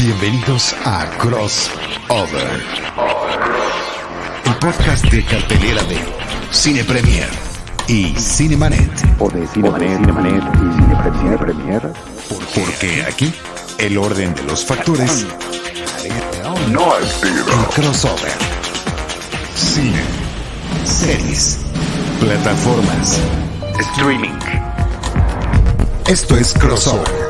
Bienvenidos a Crossover, el podcast de cartelera de Cine Premier y Cinemanet. O de Cinemanet, Cinemanet y Cine Premier. Porque aquí el orden de los factores no es el crossover. Cine, series, plataformas, streaming. Esto es Crossover.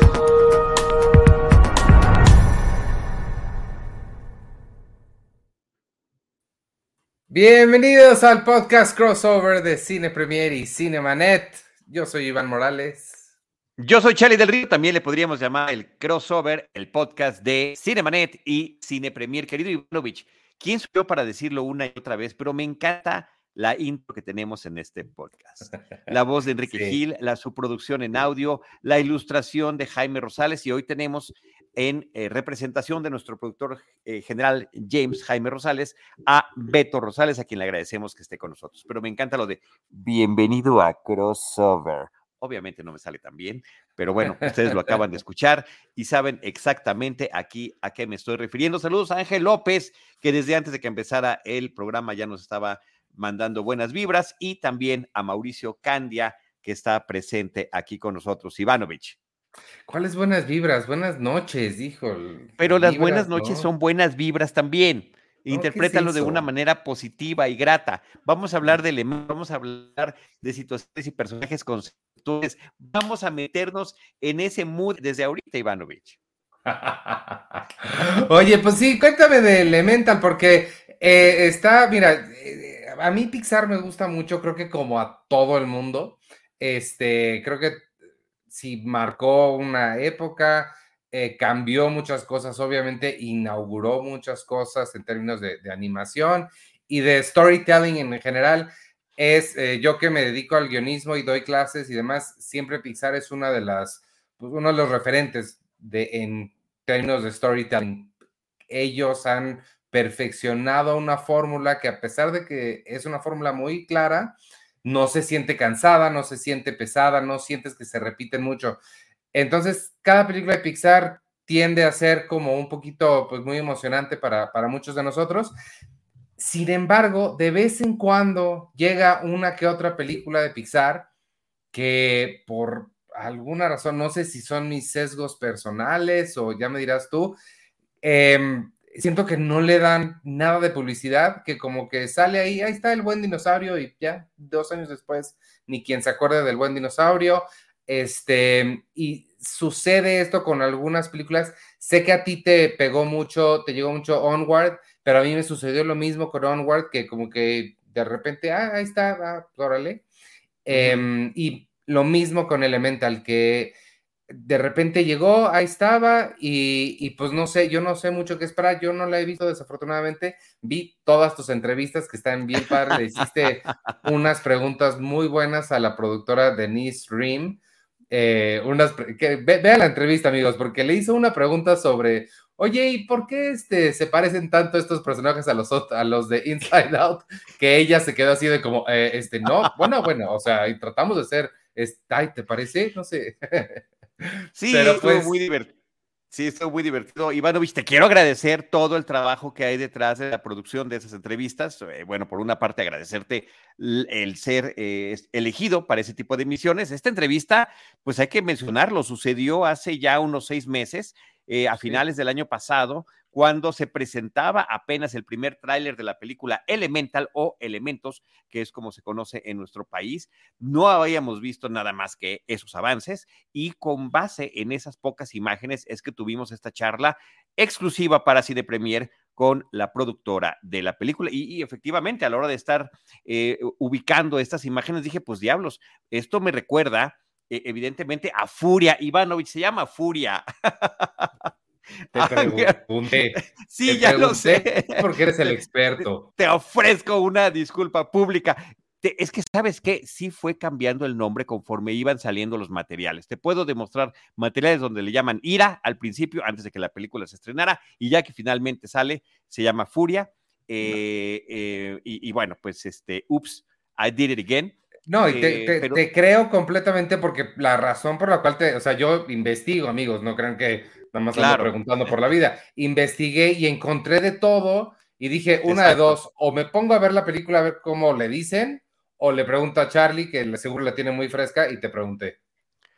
Bienvenidos al podcast crossover de Cine Premier y Cinemanet. Yo soy Iván Morales. Yo soy Charlie del Río, también le podríamos llamar el crossover, el podcast de Cinemanet y Cine Premier. Querido Ivanovich, ¿quién soy yo para decirlo una y otra vez? Pero me encanta la intro que tenemos en este podcast. La voz de Enrique Sí. Gil, la su producción en audio, la ilustración de Jaime Rosales y hoy tenemos en eh, representación de nuestro productor eh, general James Jaime Rosales a Beto Rosales, a quien le agradecemos que esté con nosotros. Pero me encanta lo de bienvenido a Crossover. Obviamente no me sale tan bien, pero bueno, ustedes lo acaban de escuchar y saben exactamente aquí a qué me estoy refiriendo. Saludos a Ángel López, que desde antes de que empezara el programa ya nos estaba mandando buenas vibras, y también a Mauricio Candia, que está presente aquí con nosotros. Ivanovich. ¿Cuáles buenas vibras? Buenas noches, hijo. Pero las Vibras, buenas noches ¿no? son buenas vibras también. ¿qué es Interprétalo de una manera positiva y grata. Vamos a hablar de elementos, vamos a hablar de situaciones y personajes conceptuales. Vamos a meternos en ese mood desde ahorita, Ivanovich. Oye, pues sí, cuéntame de Elemental, porque eh, está, mira, eh, a mí Pixar me gusta mucho, creo que como a todo el mundo. Este, creo que sí marcó una época, eh, cambió muchas cosas, obviamente, inauguró muchas cosas en términos de, animación y de storytelling en general. Es eh, yo que me dedico al guionismo y doy clases y demás, siempre Pixar es una de las, pues, uno de los referentes en términos de storytelling. Ellos han perfeccionado una fórmula que a pesar de que es una fórmula muy clara, no se siente cansada, no se siente pesada, no sientes que se repiten mucho. Entonces, cada película de Pixar tiende a ser como un poquito, pues muy emocionante para, para muchos de nosotros. Sin embargo, de vez en cuando llega una que otra película de Pixar que por alguna razón, no sé si son mis sesgos personales o ya me dirás tú, em, siento que no le dan nada de publicidad, que como que sale ahí, ahí está el buen dinosaurio y ya dos años después ni quien se acuerde del buen dinosaurio. Este, y sucede esto con algunas películas. Sé que a ti te pegó mucho, te llegó mucho Onward, pero a mí me sucedió lo mismo con Onward, que como que de repente, ah, ahí está, ah, órale. Em, y lo mismo con Elemental, que de repente llegó, ahí estaba, y, y, pues no sé, yo no sé mucho qué esperar, yo no la he visto desafortunadamente, vi todas tus entrevistas que están bien padres, le hiciste unas preguntas muy buenas a la productora Denise Rim, eh, unas, que, ve, vean la entrevista amigos, porque le hizo una pregunta sobre, oye, ¿y por qué este, se parecen tanto estos personajes a los, a los de Inside Out? Que ella se quedó así de como, eh, este, no, bueno, bueno, o sea, tratamos de ser, es, ay, ¿te parece? No sé. Sí, Pero, estuvo pues- muy divertido. Sí, estuvo muy divertido. Ivanovich, te quiero agradecer todo el trabajo que hay detrás de la producción de esas entrevistas. Eh, bueno, por una parte, agradecerte el ser eh, elegido para ese tipo de misiones. Esta entrevista, pues hay que mencionarlo, sucedió hace ya unos seis meses, eh, a finales del año pasado, cuando se presentaba apenas el primer tráiler de la película Elemental o Elementos, que es como se conoce en nuestro país. No habíamos visto nada más que esos avances y con base en esas pocas imágenes es que tuvimos esta charla exclusiva para Cine Premier con la productora de la película. Y, efectivamente, a la hora de estar eh, ubicando estas imágenes, dije, pues diablos, esto me recuerda eh, evidentemente a Furia. Ivanovich se llama Furia. Te Ah, pregunté. Sí, te ya lo sé. Porque eres el experto. Te ofrezco una disculpa pública. Te- es que, ¿sabes qué? Sí fue cambiando el nombre conforme iban saliendo los materiales. Te puedo demostrar materiales donde le llaman Ira al principio, antes de que la película se estrenara, y ya que finalmente sale, se llama Furia. eh, eh, y, y bueno, pues este, ups, I did it again. No, y te, Eh, te- pero- te creo completamente porque la razón por la cual te, o sea, yo investigo, amigos, no crean que nada más Claro. ando preguntando por la vida. Investigué y encontré de todo y dije, una de dos, o me pongo a ver la película a ver cómo le dicen, o le pregunto a Charlie, que seguro la tiene muy fresca, y te pregunté.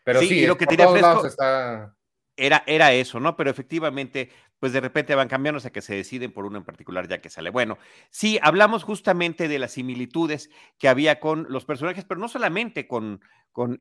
Pero Sí, sí, y lo que por tenía todos fresco- lados está... Era, era eso, ¿no? Pero efectivamente, pues de repente van cambiando hasta que se deciden por uno en particular ya que sale. Bueno, sí, hablamos justamente de las similitudes que había con los personajes, pero no solamente con,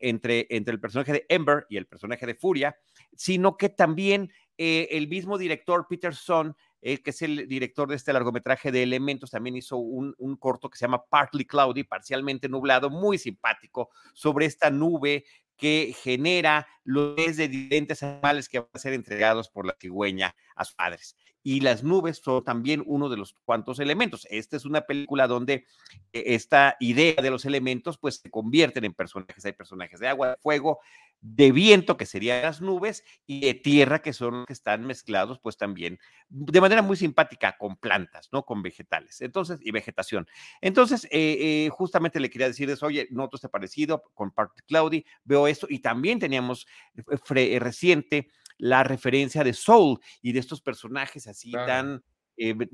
entre, el personaje de Ember y el personaje de Furia, sino que también eh, el mismo director, Peter Son, eh, que es el director de este largometraje de Elementos, también hizo un corto que se llama Partly Cloudy, parcialmente nublado, muy simpático, sobre esta nube que genera los de diferentes animales que van a ser entregados por la cigüeña a sus padres. Y las nubes son también uno de los cuantos elementos. Esta es una película donde eh, esta idea de los elementos pues se convierten en personajes. Hay personajes de agua, de fuego, de viento, que serían las nubes, y de tierra, que son los que están mezclados pues también de manera muy simpática con plantas, ¿no? Con vegetales. Entonces, y vegetación. Entonces, eh, eh, justamente le quería decir eso, oye, noto este parecido con Party Cloudy, veo esto, y también teníamos eh, eh, reciente la referencia de Soul y de estos personajes así Claro. tan eh, b-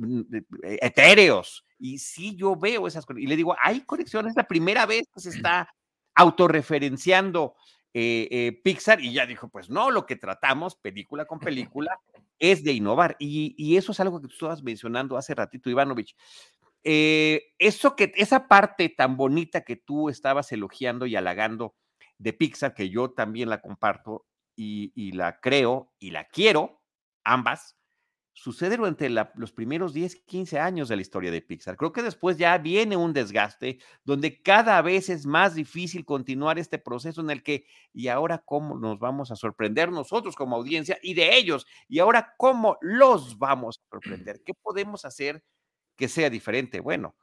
eh, etéreos. Y sí, yo veo esas cosas. Y le digo, hay conexiones, es la primera vez que se está autorreferenciando eh, eh, Pixar y ya dijo, pues no, lo que tratamos, película con película, es de innovar. Y, y eso es algo que tú estabas mencionando hace ratito, Ivanovich. Eh, eso que, esa parte tan bonita que tú estabas elogiando y halagando de Pixar, que yo también la comparto y, y la creo y la quiero, ambas, sucede durante la- los primeros 10, 15 años de la historia de Pixar. Creo que después ya viene un desgaste donde cada vez es más difícil continuar este proceso en el que, y ahora cómo nos vamos a sorprender nosotros como audiencia y de ellos, y ahora cómo los vamos a sorprender, qué podemos hacer que sea diferente. Bueno,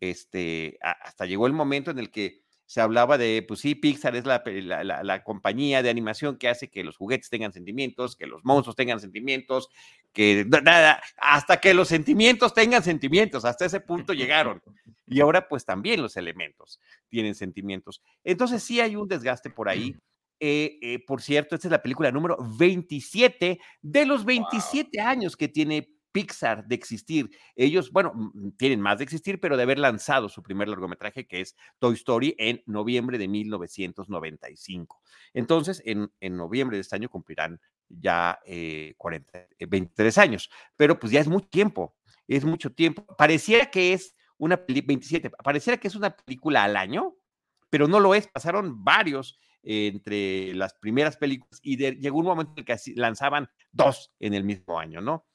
este, hasta llegó el momento en el que se hablaba de, pues sí, Pixar es la, la- la- la compañía de animación que hace que los juguetes tengan sentimientos, que los monstruos tengan sentimientos, que na- nada, hasta que los sentimientos tengan sentimientos, hasta ese punto llegaron. Y ahora pues también los elementos tienen sentimientos. Entonces sí hay un desgaste por ahí. Eh, eh, por cierto, esta es la película número 27 de los 27 años que tiene Pixar de existir. Ellos, bueno, mm, tienen más de existir, pero de haber lanzado su primer largometraje, que es Toy Story, en noviembre de 1995. Entonces, en, en noviembre de este año cumplirán ya eh, 40, eh, 23 años, pero pues ya es mucho tiempo, es mucho tiempo. Pareciera que es una peli 27, pareciera que es una película al año, pero no lo es, pasaron varios eh, entre las primeras películas y llegó un momento en el que lanzaban dos en el mismo año, ¿no?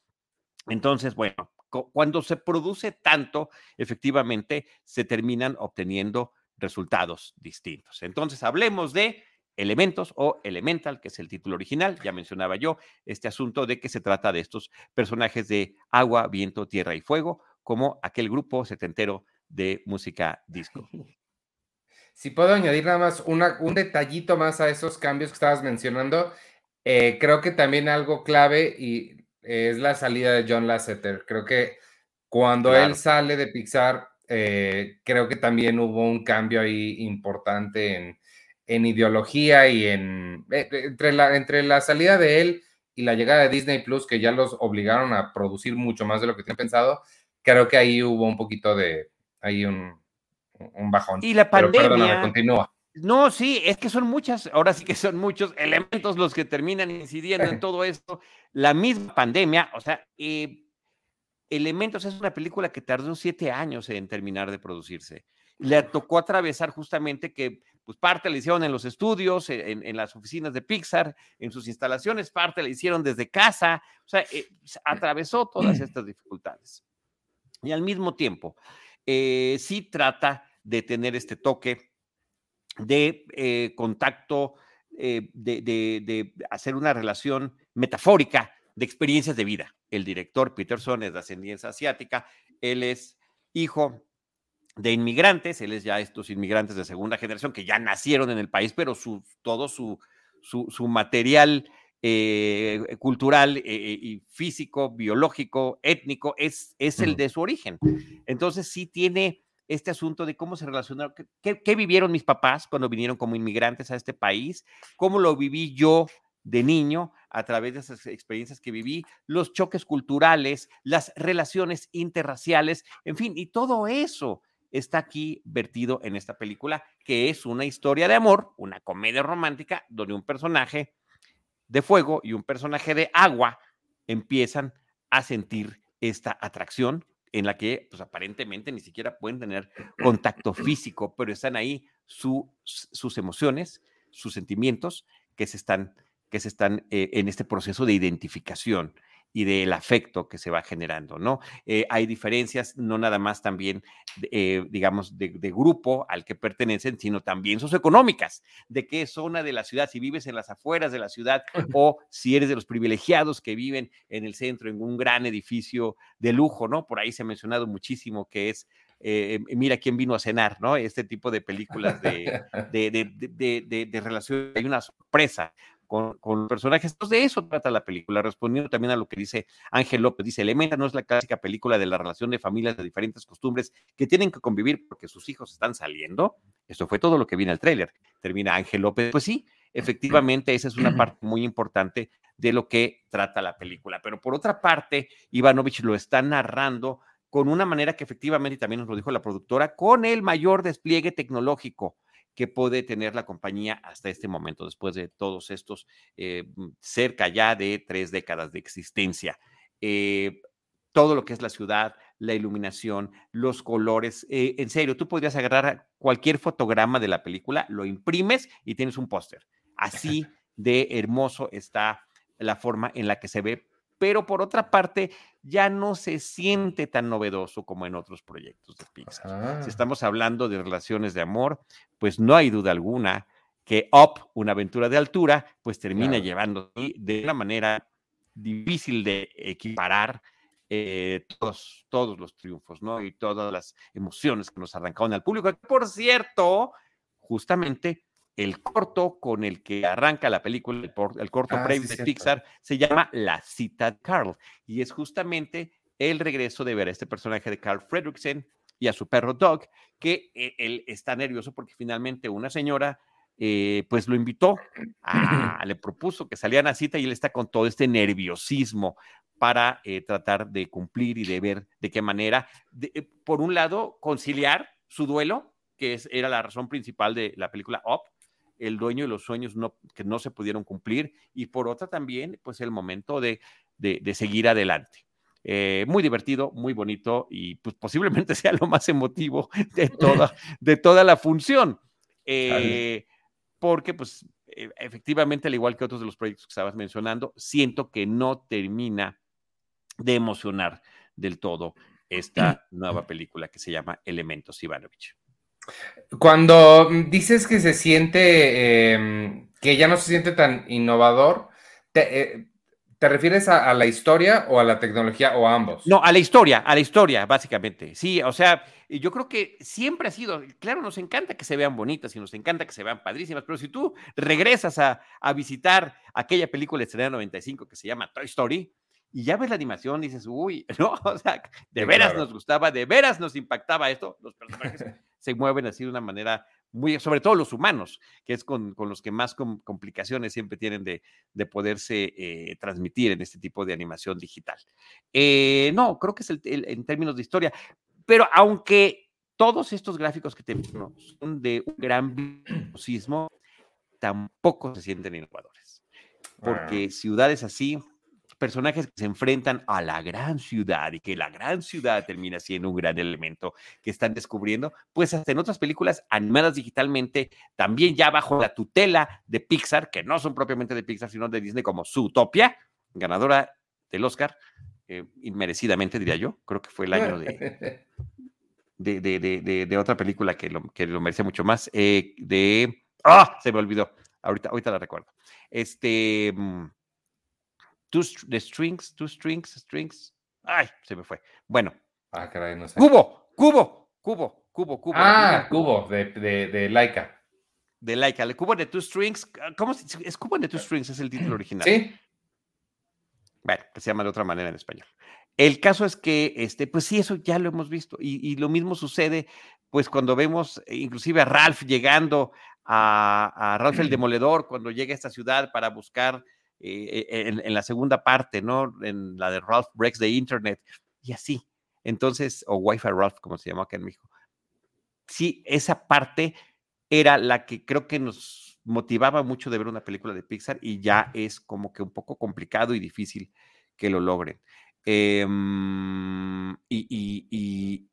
Entonces, bueno, cu- cuando se produce tanto, efectivamente se terminan obteniendo resultados distintos. Entonces, hablemos de elementos o elemental, que es el título original, ya mencionaba yo, este asunto de que se trata de estos personajes de agua, viento, tierra y fuego, como aquel grupo setentero de música disco. Si puedo añadir nada más un detallito más a esos cambios que estabas mencionando, eh, creo que también algo clave y es la salida de John Lasseter. Creo que cuando Claro. él sale de Pixar, eh, creo que también hubo un cambio ahí importante en, en ideología y en eh, eh, entre la, entre la salida de él y la llegada de Disney Plus, que ya los obligaron a producir mucho más de lo que tenían pensado, creo que ahí hubo un poquito de, ahí un, un bajón. Y la Pero perdóname, pandemia, continúa. No, sí, es que son muchas, ahora sí que son muchos elementos los que terminan incidiendo en todo esto. La misma pandemia, o sea, eh, Elementos es una película que tardó siete años en terminar de producirse. Le tocó atravesar justamente que, pues parte la hicieron en los estudios, e, en, en las oficinas de Pixar, en sus instalaciones, parte la hicieron desde casa, o sea, eh, se atravesó todas estas dificultades. Y al mismo tiempo, eh, sí trata de tener este toque de eh, contacto, eh, de, de- de hacer una relación metafórica de experiencias de vida. El director Peterson es de ascendencia asiática, él es hijo de inmigrantes, él es ya estos inmigrantes de segunda generación que ya nacieron en el país, pero su, todo su, su, su material eh, cultural eh, y físico, biológico, étnico, es, es el de su origen. Entonces sí tiene este asunto de cómo se relacionaron, qué, qué- vivieron mis papás cuando vinieron como inmigrantes a este país, cómo lo viví yo de niño a través de esas experiencias que viví, los choques culturales, las relaciones interraciales, en fin, y todo eso está aquí vertido en esta película, que es una historia de amor, una comedia romántica, donde un personaje de fuego y un personaje de agua empiezan a sentir esta atracción en la que pues aparentemente ni siquiera pueden tener contacto físico, pero están ahí sus emociones, sus sentimientos que se están, que se están eh, en este proceso de identificación y del afecto que se va generando, ¿no? Eh, hay diferencias, no nada más también, eh, digamos, de, grupo al que pertenecen, sino también socioeconómicas, de qué zona de la ciudad, si vives en las afueras de la ciudad o si eres de los privilegiados que viven en el centro, en un gran edificio de lujo, ¿no? Por ahí se ha mencionado muchísimo que es eh, mira quién vino a cenar, ¿no? Este tipo de películas de, de, de, de relación, hay una sorpresa con, con, personajes. Entonces, de eso trata la película, respondiendo también a lo que dice Ángel López. Dice, Elementa no es la clásica película de la relación de familias de diferentes costumbres que tienen que convivir porque sus hijos están saliendo. Esto fue todo lo que viene al tráiler. Termina Ángel López. Pues sí, efectivamente, esa es una parte muy importante de lo que trata la película. Pero por otra parte, Ivanovich lo está narrando con una manera que efectivamente, y también nos lo dijo la productora, con el mayor despliegue tecnológico que puede tener la compañía hasta este momento, después de todos estos eh, mm, cerca ya de tres décadas de existencia. Eh, todo lo que es la ciudad, la iluminación, los colores. Eh, en serio, tú podrías agarrar cualquier fotograma de la película, lo imprimes y tienes un póster. Así de hermoso está la forma en la que se ve pero por otra parte ya no se siente tan novedoso como en otros proyectos de Pixar. Si estamos hablando de relaciones de amor, pues no hay duda alguna que Up, una aventura de altura, pues termina llevando de una manera difícil de equiparar eh, todos, todos los triunfos, ¿no? Y todas las emociones que nos arrancaron al público. Por cierto, justamente el corto con el que arranca la película, el, corto ah, previo de Pixar, se llama La cita de Carl. Y es justamente el regreso de ver a este personaje de Carl Fredricksen y a su perro Doug, que eh, él está nervioso porque finalmente una señora eh, pues lo invitó, le propuso que salieran a cita y él está con todo este nerviosismo para eh, tratar de cumplir y de ver de qué manera, por un lado, conciliar su duelo, que es, era la razón principal de la película Up, el dueño de los sueños no, que no se pudieron cumplir y por otra también, pues el momento de, de, seguir adelante. Eh, muy divertido, muy bonito y pues posiblemente sea lo más emotivo de toda, de toda la función. Eh, porque pues e, efectivamente, al igual que otros de los proyectos que estabas mencionando, siento que no termina de emocionar del todo esta nueva película que se llama Elementos Ivanovich. Cuando dices que se siente, em, que ya no se siente tan innovador, ¿te, eh, refieres a, la historia o a la tecnología o a ambos? No, a la historia, a la historia, básicamente. Sí, o sea, yo creo que siempre ha sido, claro, nos encanta que se vean bonitas y nos encanta que se vean padrísimas, pero si tú regresas a, a visitar aquella película estrenada 95 que se llama Toy Story, y ya ves la animación, dices, uy, no, o sea, de veras nos gustaba, de veras nos impactaba esto, los personajes se mueven así de una manera muy, sobre todo los humanos, que es con, los que más complicaciones siempre tienen de, poderse eh, transmitir en este tipo de animación digital. Eh, no, creo que es el, en términos de historia, pero aunque todos estos gráficos que tenemos son de un gran virtuosismo, tampoco se sienten innovadores, porque ciudades así personajes que se enfrentan a la gran ciudad y que la gran ciudad termina siendo un gran elemento que están descubriendo, pues hasta en otras películas animadas digitalmente, también ya bajo la tutela de Pixar, que no son propiamente de Pixar, sino de Disney, como Zootopia, ganadora del Oscar, eh, inmerecidamente diría yo, creo que fue el año de... De, de, de, otra película que lo, que lo merecía mucho más, eh, de... ¡Ah! Se me olvidó. Ahorita, ahorita la recuerdo. Este... Mm, Two, the strings, two strings, strings. Ay, se me fue. Bueno. Ah, caray, no sé. Cubo, cubo, cubo, cubo, cubo. Ah, cubo, de, de, de Laika. De Laika, el cubo de two strings. ¿Cómo se, es cubo de two strings? Es el título original. Sí. Bueno, que se llama de otra manera en español. El caso es que, este, pues sí, eso ya lo hemos visto. Y, y, lo mismo sucede, pues, cuando vemos inclusive a Ralph llegando a, Ralph el Demoledor cuando llega a esta ciudad para buscar eh, en, en, la segunda parte, ¿no? En la de Ralph Breaks the Internet y así. Entonces, o Wi-Fi Ralph, como se llama acá en México. Sí, esa parte era la que creo que nos motivaba mucho de ver una película de Pixar y ya es como que un poco complicado y difícil que lo logren. Em, y,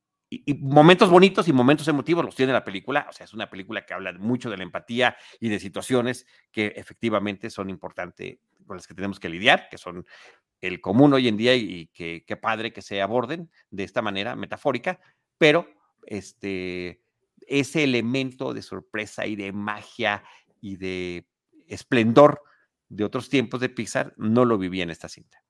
momentos bonitos y momentos emotivos los tiene la película. O sea, es una película que habla mucho de la empatía y de situaciones que efectivamente son importantes con las que tenemos que lidiar, que son el común hoy en día y que padre que se aborden de esta manera metafórica, pero este, ese elemento de sorpresa y de magia y de esplendor de otros tiempos de Pixar no lo viví en esta cinta.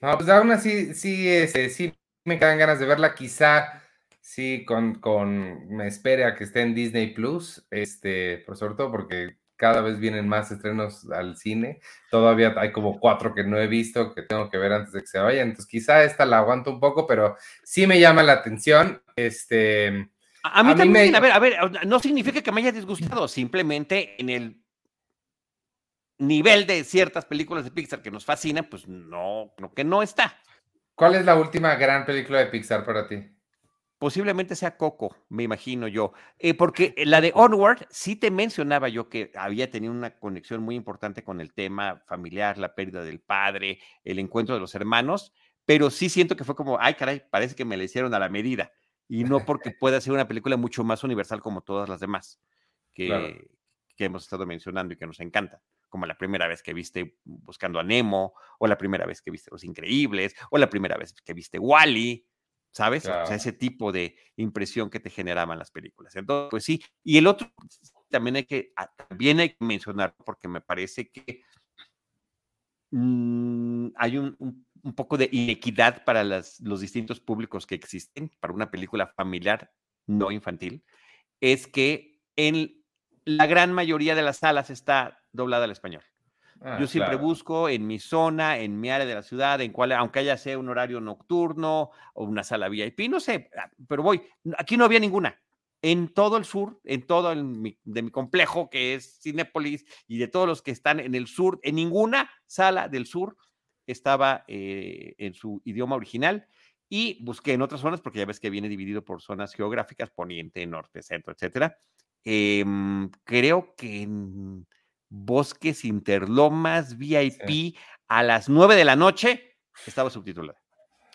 No, pues aún así, sí, este, sí me quedan ganas de verla, quizá sí, con, con, me espere a que esté en Disney Plus, este, por sobre todo porque cada vez vienen más estrenos al cine. Todavía hay como cuatro que no he visto, que tengo que ver antes de que se vayan. Entonces, quizá esta la aguanto un poco, pero sí me llama la atención. Este. A, mí también, a ver, a ver, no significa que me haya disgustado, simplemente en el nivel de ciertas películas de Pixar que nos fascinan, pues no, no que no está. ¿Cuál es la última gran película de Pixar para ti? Posiblemente sea Coco, me imagino yo. Eh, porque la de Onward, sí te mencionaba yo que había tenido una conexión muy importante con el tema familiar, la pérdida del padre, el encuentro de los hermanos, pero sí siento que fue como, ay, caray, parece que me la hicieron a la medida. Y no porque pueda ser una película mucho más universal como todas las demás que, que hemos estado mencionando y que nos encanta como la primera vez que viste Buscando a Nemo, o la primera vez que viste Los Increíbles, o la primera vez que viste Wally. ¿Sabes? O sea, ese tipo de impresión que te generaban las películas. Entonces, pues sí. Y el otro también hay que, ah, también hay que mencionar, porque me parece que mm, hay un, un, poco de inequidad para las, los distintos públicos que existen para una película familiar no infantil, es que en la gran mayoría de las salas está doblada al español. Ah, Yo siempre busco en mi zona, en mi área de la ciudad, en cual, aunque haya sea un horario nocturno o una sala VIP, no sé, ah, pero voy. Aquí no había ninguna. En todo el sur, en todo el, de mi complejo que es Cinépolis y de todos los que están en el sur, en ninguna sala del sur estaba eh, en su idioma original y busqué en otras zonas porque ya ves que viene dividido por zonas geográficas, poniente, norte, centro, etcétera. Em, creo que en Bosques Interlomas VIP a las 9 de la noche estaba subtitulada.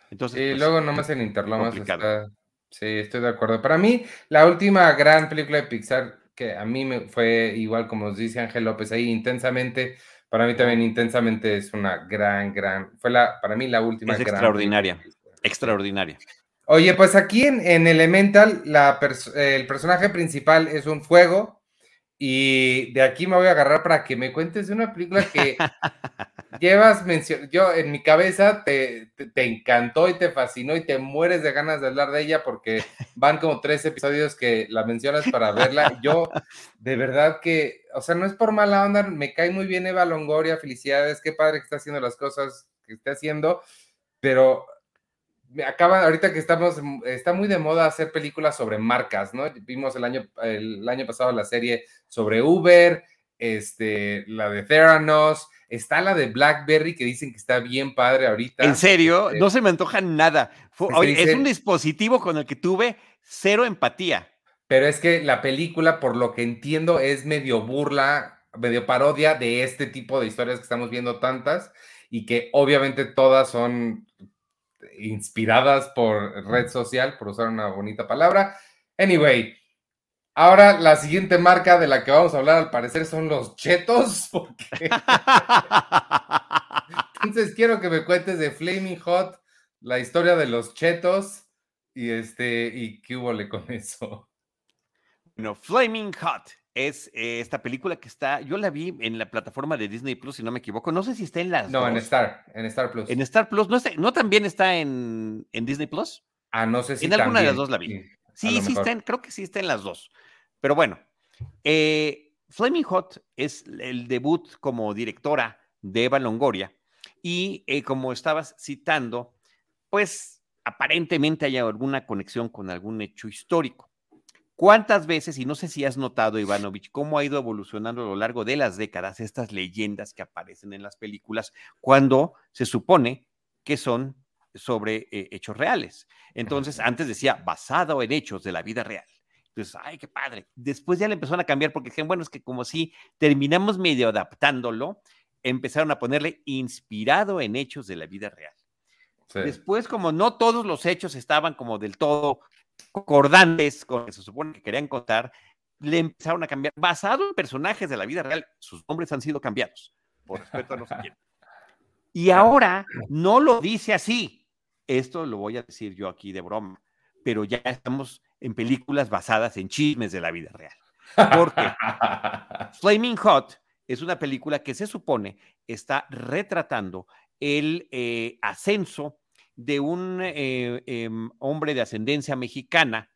Entonces, y pues, luego nomás en Interlomas está... Sí, estoy de acuerdo. Para mí, la última gran película de Pixar que a mí me fue igual como nos dice Ángel López ahí intensamente, para mí también intensamente es una gran, gran, fue la, para mí la última es extraordinaria, extraordinaria. Oye, pues aquí en, en Elemental, la el personaje principal es un fuego, y de aquí me voy a agarrar para que me cuentes de una película que llevas mención. Yo en mi cabeza te, te, encantó y te fascinó y te mueres de ganas de hablar de ella porque van como tres episodios que la mencionas para verla. Yo, de verdad que, o sea, no es por mala onda, me cae muy bien Eva Longoria, felicidades, qué padre que está haciendo las cosas que está haciendo, pero me acaba, ahorita que estamos, está muy de moda hacer películas sobre marcas, ¿no? Vimos el año, el año pasado la serie sobre Uber, este, la de Theranos, está la de BlackBerry que dicen que está bien padre ahorita. ¿En serio? Este no se me antoja nada. es un dispositivo con el que tuve cero empatía. Pero es que la película, por lo que entiendo, es medio burla, medio parodia de este tipo de historias que estamos viendo tantas y que obviamente todas son inspiradas por red social, por usar una bonita palabra. Anyway, ahora la siguiente marca de la que vamos a hablar al parecer son los chetos. Entonces quiero que me cuentes de Flaming Hot, la historia de los chetos y este y qué hubo con eso. Bueno, Flaming Hot es eh, esta película que está, yo la vi en la plataforma de Disney Plus, si no me equivoco. No sé si está en las. No, en Star, en Star Plus. En Star Plus, ¿no, ¿no también está en, en, Disney Plus? Ah, no sé si. En alguna de las dos la vi. Sí, sí, está en, creo que sí está en las dos. Pero bueno, eh, Flaming Hot es el debut como directora de Eva Longoria. Y eh, como estabas citando, pues aparentemente hay alguna conexión con algún hecho histórico. ¿Cuántas veces, y no sé si has notado, Ivanovich, cómo ha ido evolucionando a lo largo de las décadas estas leyendas que aparecen en las películas cuando se supone que son sobre eh, hechos reales? Entonces, antes decía basado en hechos de la vida real. Entonces, ay, qué padre. Después ya le empezaron a cambiar porque dijeron, bueno, es que como si terminamos medio adaptándolo, empezaron a ponerle inspirado en hechos de la vida real. Después, como no todos los hechos estaban como del todo concordantes con lo que se supone que querían contar, le empezaron a cambiar, basado en personajes de la vida real, sus nombres han sido cambiados, por respeto a no sé quién. Y ahora no lo dice así. Esto lo voy a decir yo aquí de broma, pero ya estamos en películas basadas en chismes de la vida real. Porque Flaming Hot es una película que se supone está retratando el eh, ascenso de un eh, em, hombre de ascendencia mexicana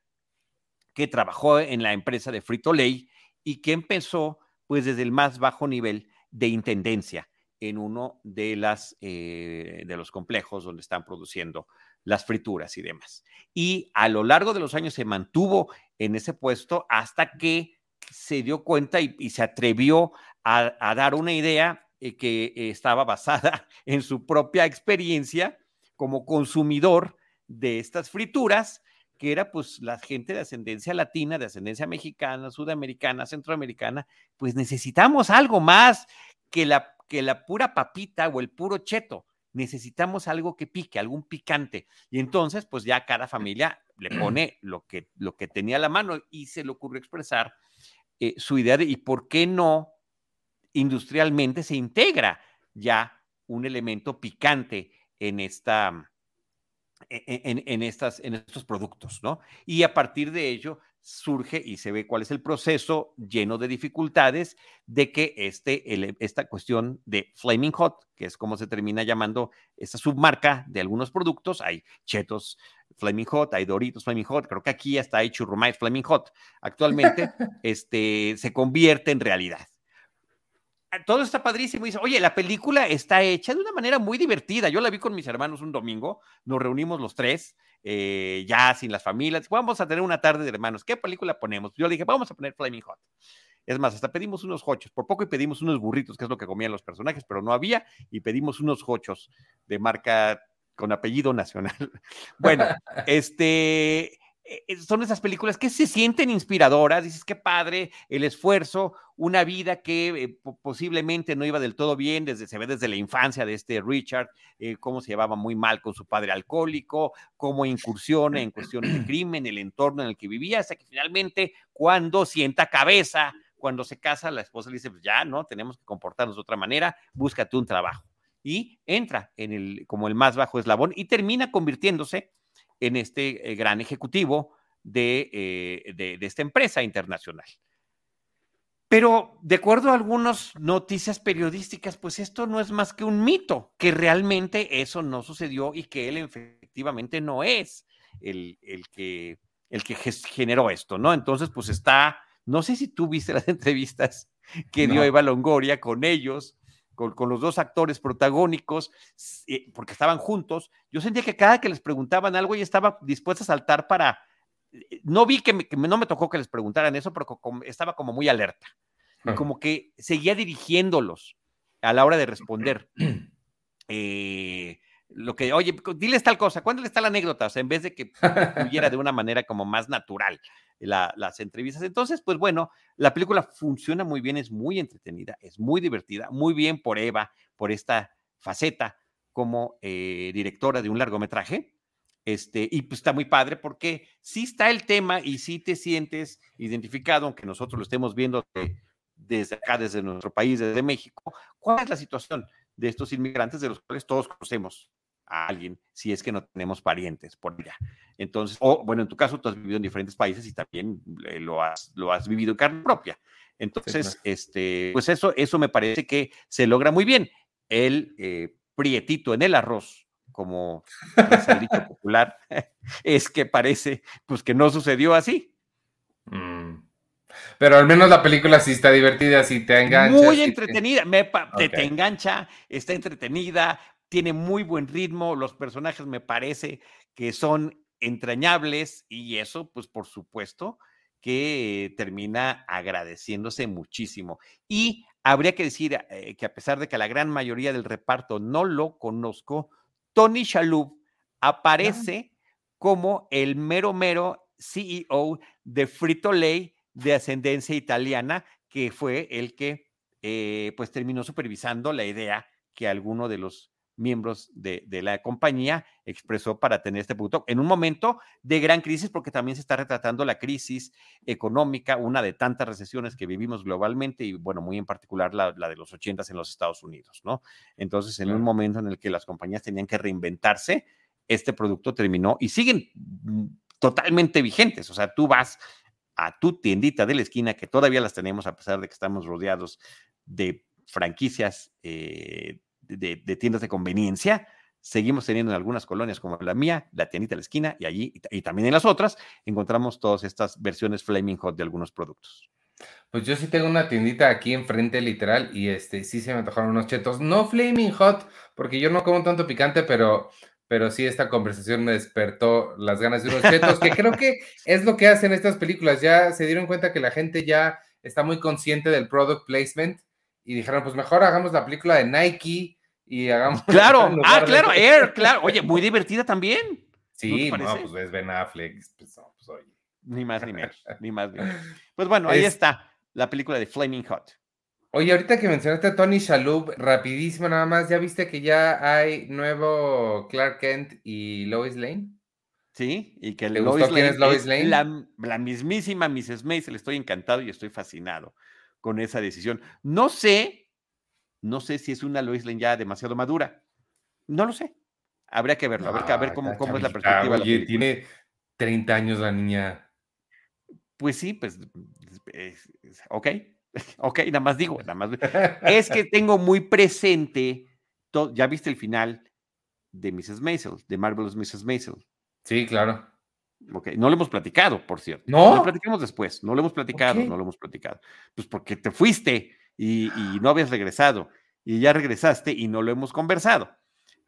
que trabajó en la empresa de Frito Lay y que empezó pues desde el más bajo nivel de intendencia en uno de, las, eh, de los complejos donde están produciendo las frituras y demás. Y a lo largo de los años se mantuvo en ese puesto hasta que se dio cuenta y, se atrevió a, dar una idea eh, que estaba basada en su propia experiencia como consumidor de estas frituras, que era pues la gente de ascendencia latina, de ascendencia mexicana, sudamericana, centroamericana, pues necesitamos algo más que la, que la pura papita o el puro cheto. Necesitamos algo que pique, algún picante. Y entonces, pues ya cada familia le pone lo que, lo que tenía a la mano y se le ocurrió expresar eh, su idea de, ¿y por qué no industrialmente se integra ya un elemento picante en esta, e, e, en, estas, en estos productos, ¿no? Y a partir de ello surge y se ve cuál es el proceso lleno de dificultades de que este, esta cuestión de Flaming Hot, que es como se termina llamando esta submarca de algunos productos, hay chetos Flaming Hot, hay Doritos Flaming Hot, creo que aquí hasta hay Churrumais Flaming Hot, actualmente este, se convierte en realidad todo está padrísimo. dice, oye, la película está hecha de una manera muy divertida. Yo la vi con mis hermanos un domingo, nos reunimos los tres, eh, ya sin las familias. Vamos a tener una tarde de hermanos. ¿Qué película ponemos? Yo le dije, vamos a poner Flaming Hot. Es más, hasta pedimos unos hochos. Por poco y pedimos unos burritos, que es lo que comían los personajes, pero no había, y pedimos unos hochos de marca con apellido nacional. bueno, este son esas películas que se sienten inspiradoras, dices, qué padre, el esfuerzo, una vida que eh, posiblemente no iba del todo bien, desde, se ve desde la infancia de este Richard, cómo se llevaba muy mal con su padre alcohólico, cómo incursiona en cuestiones de crimen, el entorno en el que vivía, hasta que finalmente cuando sienta cabeza, cuando se casa, la esposa le dice, pues ya, ¿no? Tenemos que comportarnos de otra manera, búscate un trabajo. Y entra en el, como el más bajo eslabón y termina convirtiéndose en este eh, gran ejecutivo eh, de, esta empresa internacional. Pero de acuerdo a algunas noticias periodísticas, pues esto no es más que un mito, que realmente eso no sucedió y que él efectivamente no es el, que, el que generó esto, ¿no? Entonces, pues está, no sé si tú viste las entrevistas que dio Eva Longoria con ellos, con, los dos actores protagónicos, eh, porque estaban juntos, yo sentía que cada que les preguntaban algo, ella estaba dispuesta a saltar para... Eh, no vi que, no me tocó que les preguntaran eso, pero estaba como muy alerta. Como que seguía dirigiéndolos a la hora de responder. Eh, lo que, oye, diles tal cosa, cuéntales tal anécdota, o sea, en vez de que fluyera de una manera como más natural las entrevistas. Entonces, pues bueno, la película funciona muy bien, es muy entretenida, es muy divertida, muy bien por Eva, por esta faceta como eh, directora de un largometraje. Este, y pues está muy padre porque sí está el tema y sí te sientes identificado, aunque nosotros lo estemos viendo desde acá, desde nuestro país, desde México. ¿Cuál es la situación de estos inmigrantes de los cuales todos conocemos? A alguien si es que no tenemos parientes por allá. Entonces, o bueno, en tu caso tú has vivido en diferentes países y también eh, lo, has, lo has vivido en carne propia. Entonces, este, pues eso, eso me parece que se logra muy bien. El eh, prietito en el arroz, como es el dicho popular, es que parece pues que no sucedió así. Mm. Pero al menos la película sí está divertida, sí te engancha. Muy entretenida, me, te, engancha, está entretenida, tiene muy buen ritmo, los personajes me parece que son entrañables y eso, pues por supuesto, que termina agradeciéndose muchísimo. Y habría que decir eh, que a pesar de que la gran mayoría del reparto no lo conozco, Tony Shalhoub aparece como el mero mero CEO de Frito Lay de ascendencia italiana, que fue el que eh, pues terminó supervisando la idea que alguno de los miembros de, la compañía expresó para tener este producto en un momento de gran crisis, porque también se está retratando la crisis económica, una de tantas recesiones que vivimos globalmente y, bueno, muy en particular la, de los ochentas en los Estados Unidos, ¿no? Entonces, en un momento en el que las compañías tenían que reinventarse, este producto terminó y siguen totalmente vigentes. O sea, tú vas a tu tiendita de la esquina, que todavía las tenemos a pesar de que estamos rodeados de franquicias eh, de, tiendas de conveniencia. Seguimos teniendo en algunas colonias como la mía, la tiendita de la esquina, y allí, y, también en las otras, encontramos todas estas versiones Flaming Hot de algunos productos. Pues yo sí tengo una tiendita aquí enfrente, literal, y este sí se me antojaron unos chetos. No Flaming Hot, porque yo no como tanto picante, pero, pero sí esta conversación me despertó las ganas de unos chetos, que creo que es lo que hacen estas películas. Ya se dieron cuenta que la gente ya está muy consciente del product placement y dijeron, pues mejor hagamos la película de Nike y hagamos. Claro, ah, claro, Air, claro. Oye, muy divertida también. Sí, no, pues es Ben Affleck. Pues, pues, oye. Ni más ni menos, ni más ni menos. Pues bueno, ahí está la película de Flaming Hot. Oye, ahorita que mencionaste a Tony Shalhoub, rapidísimo nada más, ¿ya viste que ya hay nuevo Clark Kent y Lois Lane? Sí, y que Lois Lane, es Lois Lane? La, la, mismísima Mrs. Maisel. Estoy encantado y estoy fascinado con esa decisión. No sé, no sé si es una Lois Lane ya demasiado madura. No lo sé. Habría que verlo, a ver, a ver cómo, cómo es la perspectiva. Oye, tiene 30 años la niña. Pues sí, pues, ok, ok, nada más digo, nada más. Es que tengo muy presente, ya viste el final de Mrs. Maisel, de Marvelous Mrs. Maisel. Sí, claro. Okay. No lo hemos platicado, por cierto. No. Lo platicamos después. No lo hemos platicado, no lo hemos platicado. Pues porque te fuiste y, no habías regresado. Y ya regresaste y no lo hemos conversado.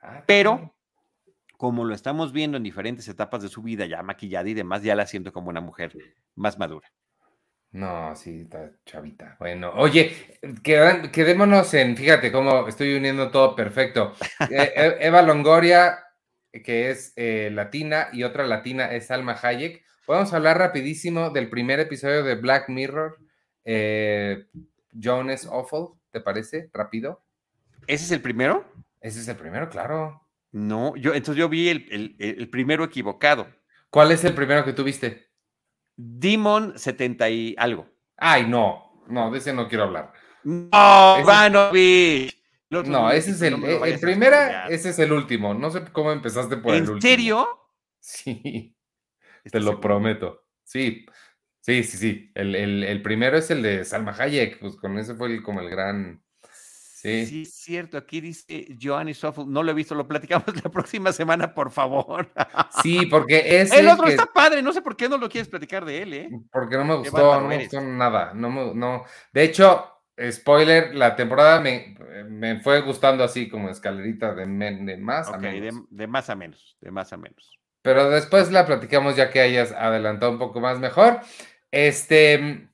Ah, Pero, como lo estamos viendo en diferentes etapas de su vida, ya maquillada y demás, ya la siento como una mujer más madura. No, sí, está chavita. Bueno, oye, quedémonos en, fíjate cómo estoy uniendo todo perfecto. E, e, Eva Longoria que es eh, latina, y otra latina es Alma Hayek. Podemos hablar rapidísimo del primer episodio de Black Mirror, eh, Jones Awful, ¿te parece? Rápido. ¿Ese es el primero? Ese es el primero, claro. No, yo entonces yo vi el, primero equivocado. ¿Cuál es el primero que tuviste? Demon 70 y algo. Ay, no, no, de ese no quiero hablar. No, Vanovich. No, ese es el, eh, el, primera, ese es el último. No sé cómo empezaste por el último. ¿En serio? Sí, te lo prometo. Sí, sí, sí, sí. El, primero es el de Salma Hayek, pues con ese fue como el gran. Sí. Sí, es cierto. Aquí dice Joanny Soffel, no lo he visto, lo platicamos la próxima semana, por favor. Sí, porque es. El otro está padre, no sé por qué no lo quieres platicar de él, ¿eh? Porque no me gustó, no me gustó nada. No, me, no. De hecho, spoiler, la temporada me, fue gustando así como escalerita de, más a menos. De, más a menos, de más a menos. Pero después la platicamos ya que hayas adelantado un poco más mejor. Este,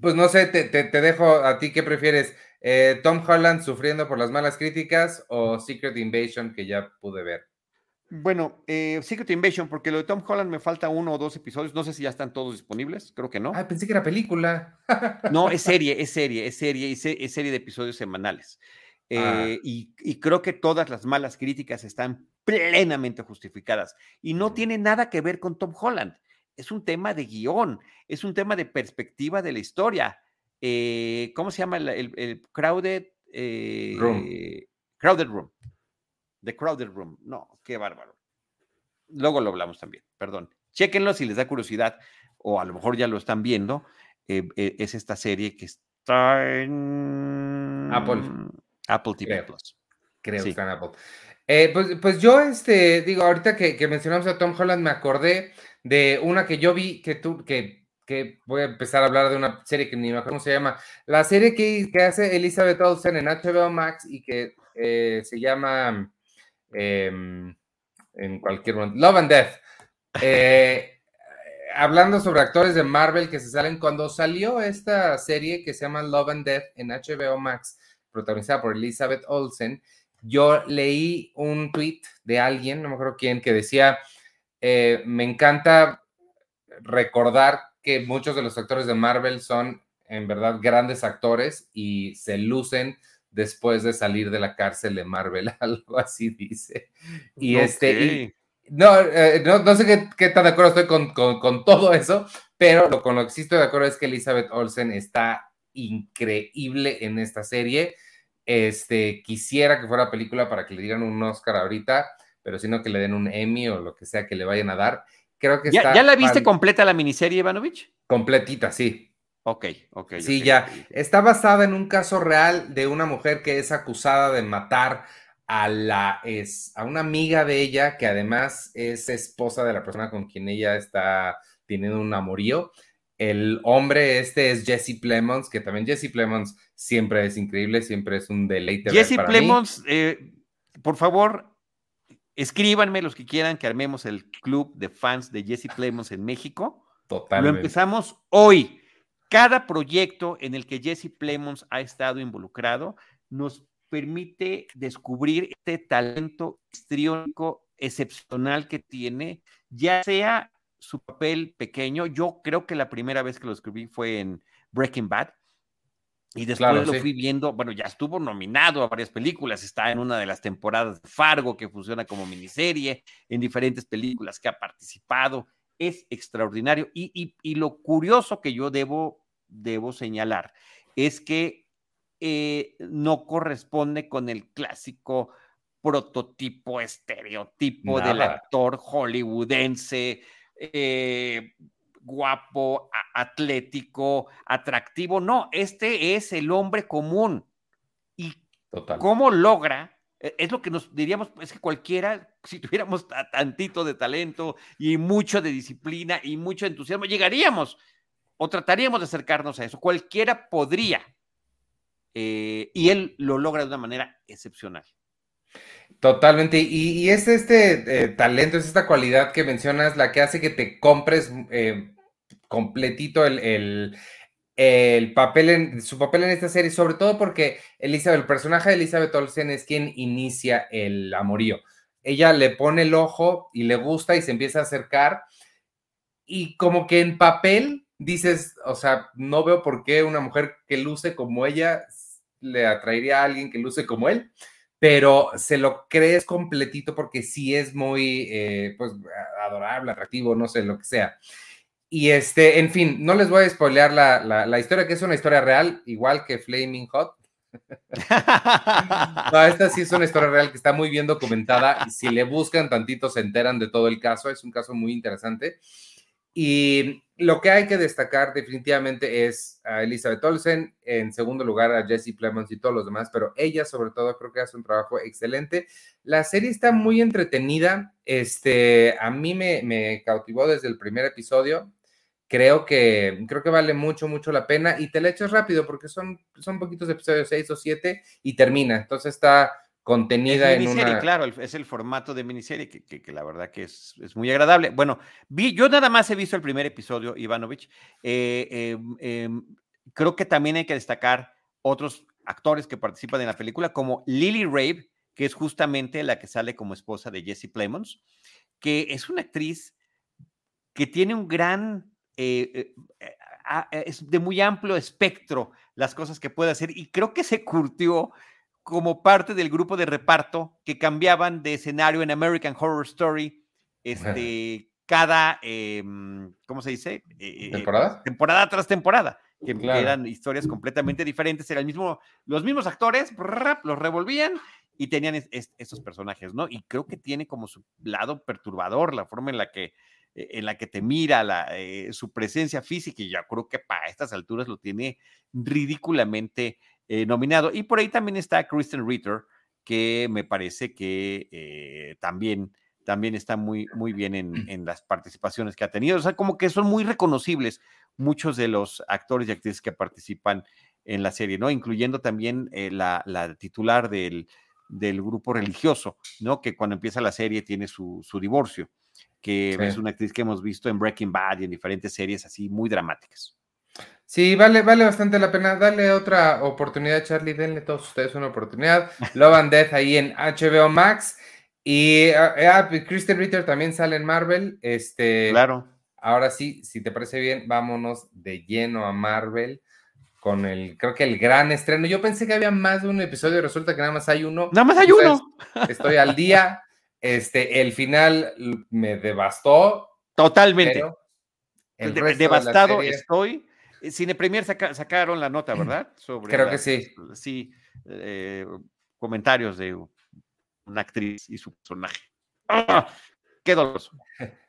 pues no sé, te, dejo a ti qué prefieres, eh, Tom Holland sufriendo por las malas críticas o Secret Invasion que ya pude ver. Bueno, eh, Secret Invasion, porque lo de Tom Holland me falta uno o dos episodios. No sé si ya están todos disponibles, creo que no. Ah, pensé que era película. no, es serie, es serie, es serie, es serie de episodios semanales. Ah. Eh, y, creo que todas las malas críticas están plenamente justificadas. Y no tiene nada que ver con Tom Holland. Es un tema de guion, es un tema de perspectiva de la historia. Eh, ¿Cómo se llama el, Crowded Room? Crowded Room. The Crowded Room. No, qué bárbaro. Luego lo hablamos también, perdón. Chequenlo si les da curiosidad, o a lo mejor ya lo están viendo. Eh, eh, es esta serie que está en Apple. Apple TV Plus. Creo que está en Apple. Eh, pues, pues, yo, este, digo, ahorita que, mencionamos a Tom Holland, me acordé de una que yo vi que tú, que, que voy a empezar a hablar de una serie que ni me acuerdo cómo se llama. La serie que, que hace Elizabeth Olsen en HBO Max y que se llama Em, en cualquier momento. Love and Death. Eh, hablando sobre actores de Marvel que se salen, cuando salió esta serie que se llama Love and Death en HBO Max, protagonizada por Elizabeth Olsen, yo leí un tweet de alguien, no me acuerdo quién, que decía, eh, me encanta recordar que muchos de los actores de Marvel son en verdad grandes actores y se lucen después de salir de la cárcel de Marvel, algo así dice. Y este, no, eh, no, no, sé qué, tan de acuerdo estoy con, con, todo eso, pero lo, con lo que sí estoy de acuerdo es que Elizabeth Olsen está increíble en esta serie. Este, quisiera que fuera película para que le dieran un Oscar ahorita, pero sino que le den un Emmy o lo que sea que le vayan a dar. Creo que ¿Ya, ¿Ya la viste completa la miniserie, Ivanovich? Completita, sí. Ok, ok. Sí, ya. Está basada en un caso real de una mujer que es acusada de matar a la es a una amiga de ella que además es esposa de la persona con quien ella está teniendo un amorío. El hombre este es Jesse Plemons, que también Jesse Plemons siempre es increíble, siempre es un deleite. Jesse Plemons, eh, por favor, escríbanme los que quieran que armemos el club de fans de Jesse Plemons en México. Totalmente. Lo empezamos hoy. Cada proyecto en el que Jesse Plemons ha estado involucrado nos permite descubrir este talento histriónico excepcional que tiene, ya sea su papel pequeño. Yo creo que la primera vez que lo escribí fue en Breaking Bad. Y después lo fui viendo, bueno, ya estuvo nominado a varias películas, está en una de las temporadas de Fargo que funciona como miniserie, en diferentes películas que ha participado, es extraordinario. Y, y lo curioso que yo debo debo señalar es que eh, no corresponde con el clásico prototipo, estereotipo del actor hollywoodense, eh, guapo, atlético, atractivo. No, este es el hombre común. ¿Y cómo logra? E, es lo que nos diríamos, es que cualquiera, si tuviéramos tantito de talento y mucho de disciplina y mucho entusiasmo, llegaríamos o trataríamos de acercarnos a eso. Cualquiera podría. Eh, y él lo logra de una manera excepcional. Totalmente. Y, es este eh, talento, es esta cualidad que mencionas la que hace que te compres eh, completito el, papel en su papel en esta serie, sobre todo porque Elizabeth, el personaje de Elizabeth Olsen es quien inicia el amorío. Ella le pone el ojo y le gusta y se empieza a acercar. Y como que en papel dices, o sea, no veo por qué una mujer que luce como ella le atraería a alguien que luce como él, pero se lo crees completito porque sí es muy, eh, pues, adorable, atractivo, no sé, lo que sea. Y este, en fin, no les voy a spoilear la, la, historia, que es una historia real, igual que Flaming Hot. no, esta sí es una historia real que está muy bien documentada. Y si le buscan tantito, se enteran de todo el caso. Es un caso muy interesante. Y lo que hay que destacar definitivamente es a Elizabeth Olsen, en segundo lugar a Jesse Plemons y todos los demás, pero ella sobre todo creo que hace un trabajo excelente. La serie está muy entretenida, este, a mí me, me cautivó desde el primer episodio, creo que, creo que vale mucho, mucho la pena y te la echas rápido porque son, son poquitos episodios, seis o siete y termina, entonces está contenida en una... Claro, es el formato de miniserie que, la verdad que es, muy agradable. Bueno, vi, yo nada más he visto el primer episodio, Ivanovich. Eh, em, em, creo que también hay que destacar otros actores que participan en la película, como Lily Rabe, que es justamente la que sale como esposa de Jesse Plemons, que es una actriz que tiene un gran... Eh, eh, es de muy amplio espectro las cosas que puede hacer y creo que se curtió como parte del grupo de reparto que cambiaban de escenario en American Horror Story este, cada, em, ¿cómo se dice? Eh, eh, ¿Temporada? temporada tras temporada, que eran historias completamente diferentes, eran el mismo, los mismos actores, los revolvían y tenían esos personajes, ¿no? Y creo que tiene como su lado perturbador la forma en la que en la que te mira la, eh, su presencia física y yo creo que para estas alturas lo tiene ridículamente eh, nominado. Y por ahí también está Kristen Ritter, que me parece que eh, también, también está muy, muy bien en, en, las participaciones que ha tenido. O sea, como que son muy reconocibles muchos de los actores y actrices que participan en la serie, ¿no? Incluyendo también eh, la, la, titular del, del, grupo religioso, ¿no? Que cuando empieza la serie tiene su, su divorcio. Que Sí. es una actriz que hemos visto en Breaking Bad y en diferentes series así muy dramáticas. Sí, vale, vale bastante la pena. Dale otra oportunidad, Charlie. Denle a todos ustedes una oportunidad. Love and Death ahí en HBO Max. Y ah, Kristen Ritter también sale en Marvel. Este, Claro. Ahora sí, si te parece bien, vámonos de lleno a Marvel con el, creo que el gran estreno. Yo pensé que había más de un episodio, resulta que nada más hay uno. Nada más hay uno. Estoy al día. Este, el final me devastó, Totalmente. el De- devastado estoy. Eh, Cine Premier saca- sacaron la nota, ¿verdad? Sobre Creo que sí. Sí, eh, comentarios de una actriz y su personaje. ¡Ah! ¡Qué doloroso!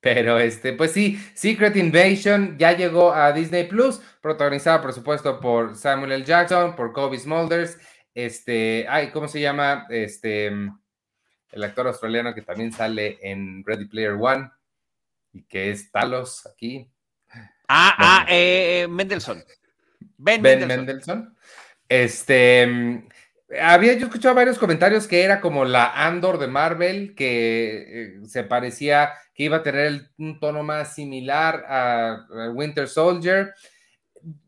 Pero este, pues sí, Secret Invasion ya llegó a Disney Plus, protagonizada por supuesto por Samuel L. Jackson, por Kobe Smulders, este, ay, ¿cómo se llama? Este, el actor australiano que también sale en Ready Player One y que es Talos aquí, Ah, ah, Bueno. eh, Mendelssohn. Ben, Ben Mendelssohn. Mendelssohn. Este, mm, había yo escuchado varios comentarios que era como la Andor de Marvel, que eh, se parecía que iba a tener el- un tono más similar a, a Winter Soldier.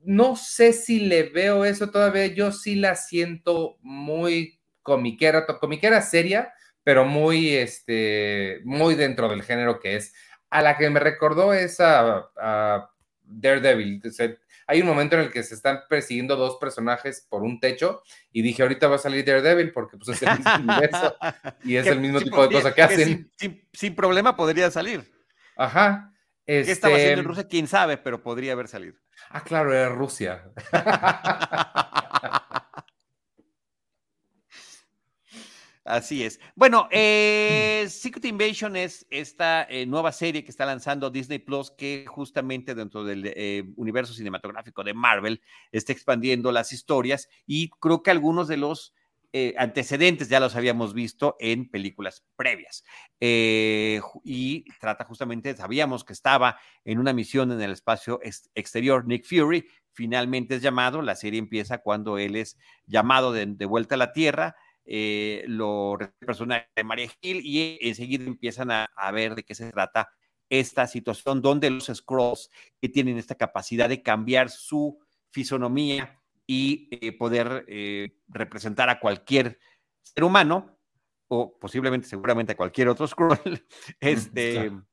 No sé si le veo eso todavía, yo sí la siento muy comiquera, comiquera seria, pero muy, este, muy dentro del género que es. A la que me recordó es a, a Daredevil. O sea, hay un momento en el que se están persiguiendo dos personajes por un techo y dije, ahorita va a salir Daredevil porque pues, es el mismo universo y es Que el mismo tipo de cosa que hacen. Sin, sin- sin problema podría salir. Ajá. ¿Qué estaba haciendo en Este, Rusia? Quién sabe, pero podría haber salido. Ah, claro, era Rusia. Así es. Bueno, eh, Secret Invasion es esta eh, nueva serie que está lanzando Disney Plus, que justamente dentro del eh, universo cinematográfico de Marvel está expandiendo las historias y creo que algunos de los antecedentes ya los habíamos visto en películas previas. Y trata justamente, sabíamos que estaba en una misión en el espacio ex- exterior, Nick Fury, finalmente es llamado, la serie empieza cuando él es llamado de, de vuelta a la Tierra eh, lo el personaje de Maria Hill y enseguida empiezan a, a ver de qué se trata esta situación donde los Scrolls que tienen esta capacidad de cambiar su fisonomía y eh, poder eh, representar a cualquier ser humano o posiblemente seguramente a cualquier otro Scroll, este, claro.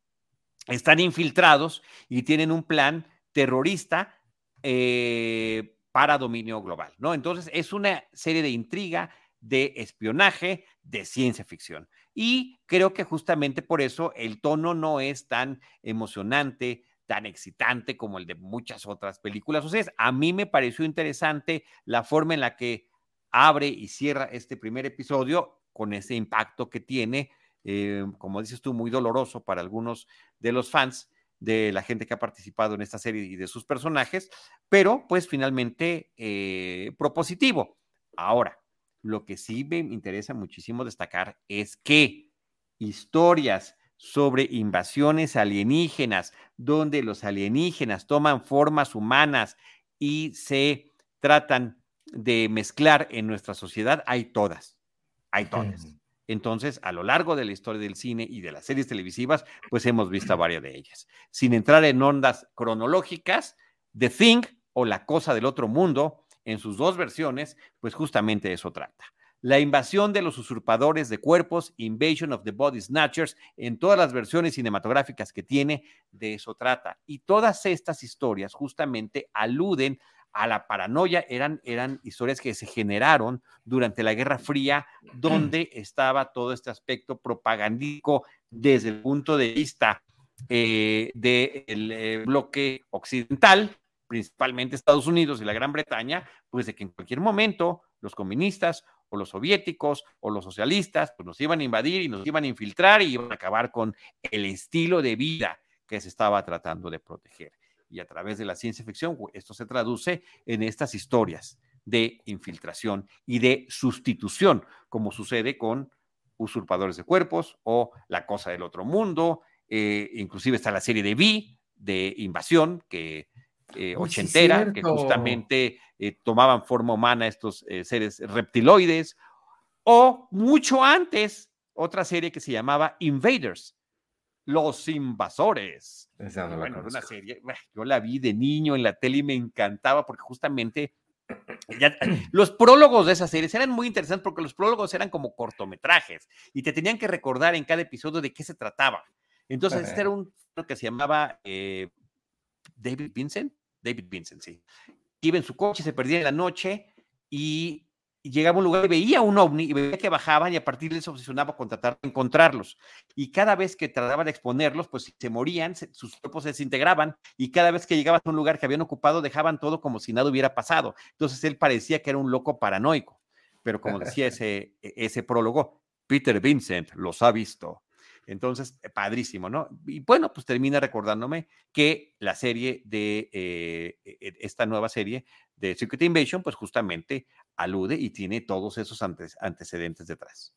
están infiltrados y tienen un plan terrorista eh, para dominio global, ¿no? Entonces es una serie de intriga, de espionaje, de ciencia ficción. Y creo que justamente por eso el tono no es tan emocionante, tan excitante como el de muchas otras películas. O sea, a mí me pareció interesante la forma en la que abre y cierra este primer episodio con ese impacto que tiene, eh, como dices tú, muy doloroso para algunos de los fans de la gente que ha participado en esta serie y de sus personajes, pero pues finalmente eh, propositivo. Ahora, lo que sí me interesa muchísimo destacar es que historias sobre invasiones alienígenas, donde los alienígenas toman formas humanas y se tratan de mezclar en nuestra sociedad, hay todas, hay todas. Entonces, a lo largo de la historia del cine y de las series televisivas, pues hemos visto varias de ellas. Sin entrar en ondas cronológicas, The Thing o La Cosa del Otro Mundo, en sus dos versiones, pues justamente de eso trata. La invasión de los usurpadores de cuerpos, Invasion of the Body Snatchers, en todas las versiones cinematográficas que tiene, de eso trata. Y todas estas historias justamente aluden a la paranoia, eran, eran historias que se generaron durante la Guerra Fría, donde estaba todo este aspecto propagandístico desde el punto de vista eh, del eh, bloque occidental, principalmente Estados Unidos y la Gran Bretaña, pues de que en cualquier momento los comunistas o los soviéticos o los socialistas pues nos iban a invadir y nos iban a infiltrar y iban a acabar con el estilo de vida que se estaba tratando de proteger. Y a través de la ciencia ficción, esto se traduce en estas historias de infiltración y de sustitución, como sucede con usurpadores de cuerpos o la cosa del otro mundo. Eh, inclusive está la serie de Vi, de invasión, que eh, sí, ochentera, que justamente eh, tomaban forma humana estos eh, seres reptiloides, o mucho antes, otra serie que se llamaba Invaders, Los Invasores. Esa no la bueno, era una serie, yo la vi de niño en la tele y me encantaba porque justamente ya- los prólogos de esas series eran muy interesantes porque los prólogos eran como cortometrajes y te tenían que recordar en cada episodio de qué se trataba. Entonces, este era un que se llamaba eh, David Vincent. David Vincent, sí. Iba en su coche, se perdía en la noche y llegaba a un lugar y veía un ovni y veía que bajaban y a partir de eso se obsesionaba con tratar de encontrarlos. Y cada vez que trataba de exponerlos, pues se morían, se- sus cuerpos se desintegraban y cada vez que llegaban a un lugar que habían ocupado, dejaban todo como si nada hubiera pasado. Entonces él parecía que era un loco paranoico. Pero como decía ese, e- ese prólogo, Peter Vincent los ha visto. Entonces, eh, padrísimo, ¿no? Y bueno, pues termina recordándome que la serie de eh, e- e- esta nueva serie de Secret Invasion, pues justamente alude y tiene todos esos antes- antecedentes detrás.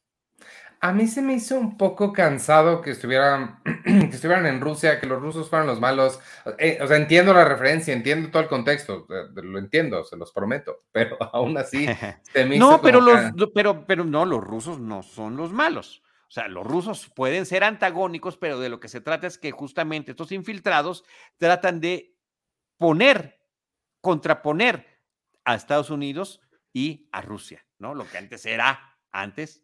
A mí se me hizo un poco cansado que estuvieran, que estuvieran en Rusia, que los rusos fueran los malos. Eh, o sea, entiendo la referencia, entiendo todo el contexto, eh, lo entiendo, se los prometo, pero aún así se me hizo No, pero los, pero, pero no, los rusos no son los malos. O sea, los rusos pueden ser antagónicos, pero de lo que se trata es que justamente estos infiltrados tratan de poner, contraponer a Estados Unidos y a Rusia, ¿no? Lo que antes era, antes,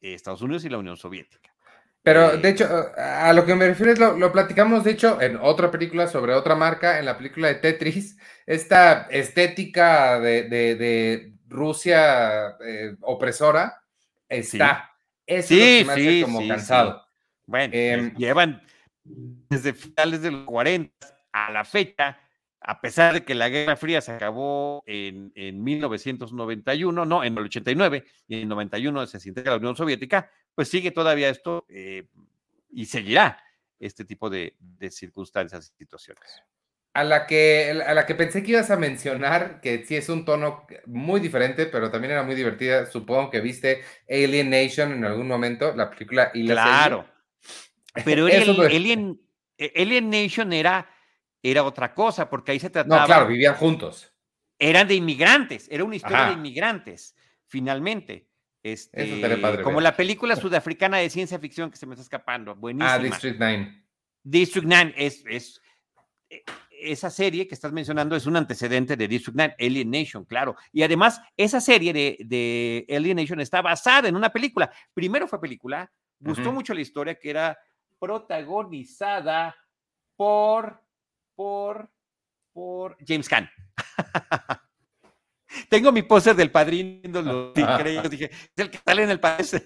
eh, Estados Unidos y la Unión Soviética. Pero Eh, de hecho, a lo que me refiero es lo, lo platicamos, de hecho, en otra película sobre otra marca, en la película de Tetris, esta estética de, de- de Rusia eh, opresora está. Eso es lo Sí, que me hace sí, como sí, cansado. Bueno, Em, pues, llevan desde finales de los 40 a la fecha, a pesar de que la Guerra Fría se acabó en, en 1991, no, en el 89, y en el 91 se integra la Unión Soviética, pues sigue todavía esto eh, y seguirá este tipo de, de circunstancias y situaciones. A la, que, a la que pensé que ibas a mencionar, que sí es un tono muy diferente, pero también era muy divertida. Supongo que viste Alien Nation en algún momento, la película y la serie. Claro. Pero Eso el- no es- Alien, eh, Alien Nation era, era otra cosa, porque ahí se trataba. No, claro, vivían juntos. eran de inmigrantes, era una historia Ajá. de inmigrantes, finalmente. Este, padre como la película sudafricana de ciencia ficción que se me está escapando, buenísima. Ah, District 9. District 9 es, es eh, esa serie que estás mencionando es un antecedente de District 9, Alien Nation, claro. Y además, esa serie de, de Alien Nation está basada en una película. Primero fue película, gustó mucho la historia que era protagonizada por, por, por James Caan. Tengo mi póster del padrino, lo dije, es el que sale en el país.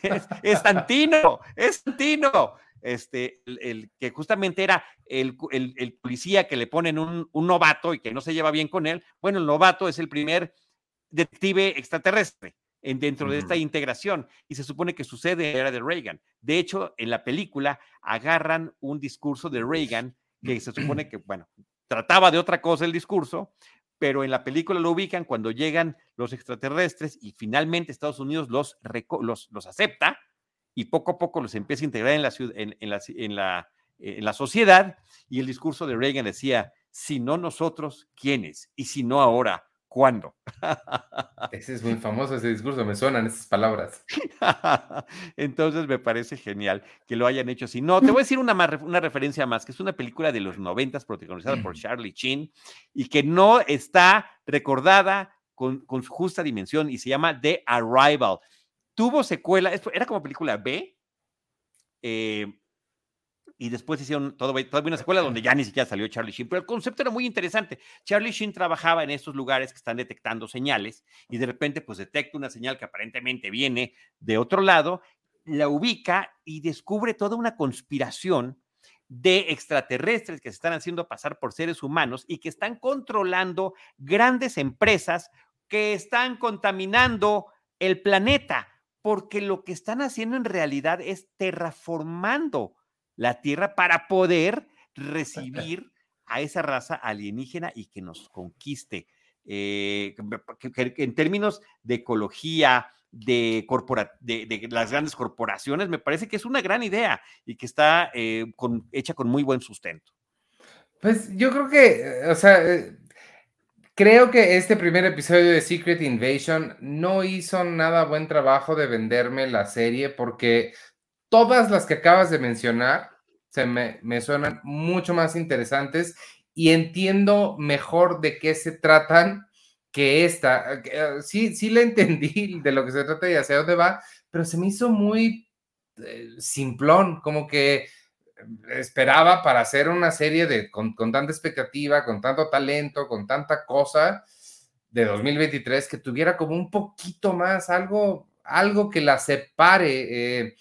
Es, es Santino, es Santino. Este, el, el que justamente era el, el- el policía que le ponen un, un novato y que no se lleva bien con él. Bueno, el novato es el primer detective extraterrestre en, dentro de esta integración y se supone que sucede en la era de Reagan. De hecho, en la película agarran un discurso de Reagan que se supone que, bueno, trataba de otra cosa el discurso, pero en la película lo ubican cuando llegan los extraterrestres y finalmente Estados Unidos los, los, los acepta y poco a poco los empieza a integrar en la, en, en la, en la, eh, en la sociedad. Y el discurso de Reagan decía, si no nosotros, ¿quiénes? Y si no ahora, ¿cuándo? Ese es muy famoso, ese discurso, me suenan esas palabras. Entonces me parece genial que lo hayan hecho así. No, te voy a decir una, más una referencia más, que es una película de los noventas protagonizada por Charlie Chin y que no está recordada con, con su justa dimensión y se llama The Arrival. Tuvo secuela, era como película B, eh, y después hicieron todo, todavía una secuela donde ya ni siquiera salió Charlie Sheen, pero el concepto era muy interesante. Charlie Sheen trabajaba en estos lugares que están detectando señales y de repente pues detecta una señal que aparentemente viene de otro lado, la ubica y descubre toda una conspiración de extraterrestres que se están haciendo pasar por seres humanos y que están controlando grandes empresas que están contaminando el planeta, porque lo que están haciendo en realidad es terraformando la Tierra para poder recibir a esa raza alienígena y que nos conquiste. Eh, que- que- que en términos de ecología, de, corpora- de, de las grandes corporaciones, me parece que es una gran idea y que está eh, con- hecha con muy buen sustento. Pues yo creo que, eh, o sea, eh, creo que este primer episodio de Secret Invasion no hizo nada buen trabajo de venderme la serie porque todas las que acabas de mencionar se me, me suenan mucho más interesantes y entiendo mejor de qué se tratan que esta. Eh, sí, sí le entendí de lo que se trata y hacia dónde va, pero se me hizo muy eh, simplón, como que esperaba para hacer una serie de con, con, tanta expectativa, con tanto talento, con tanta cosa de 2023 que tuviera como un poquito más algo, algo que la separe. Eh,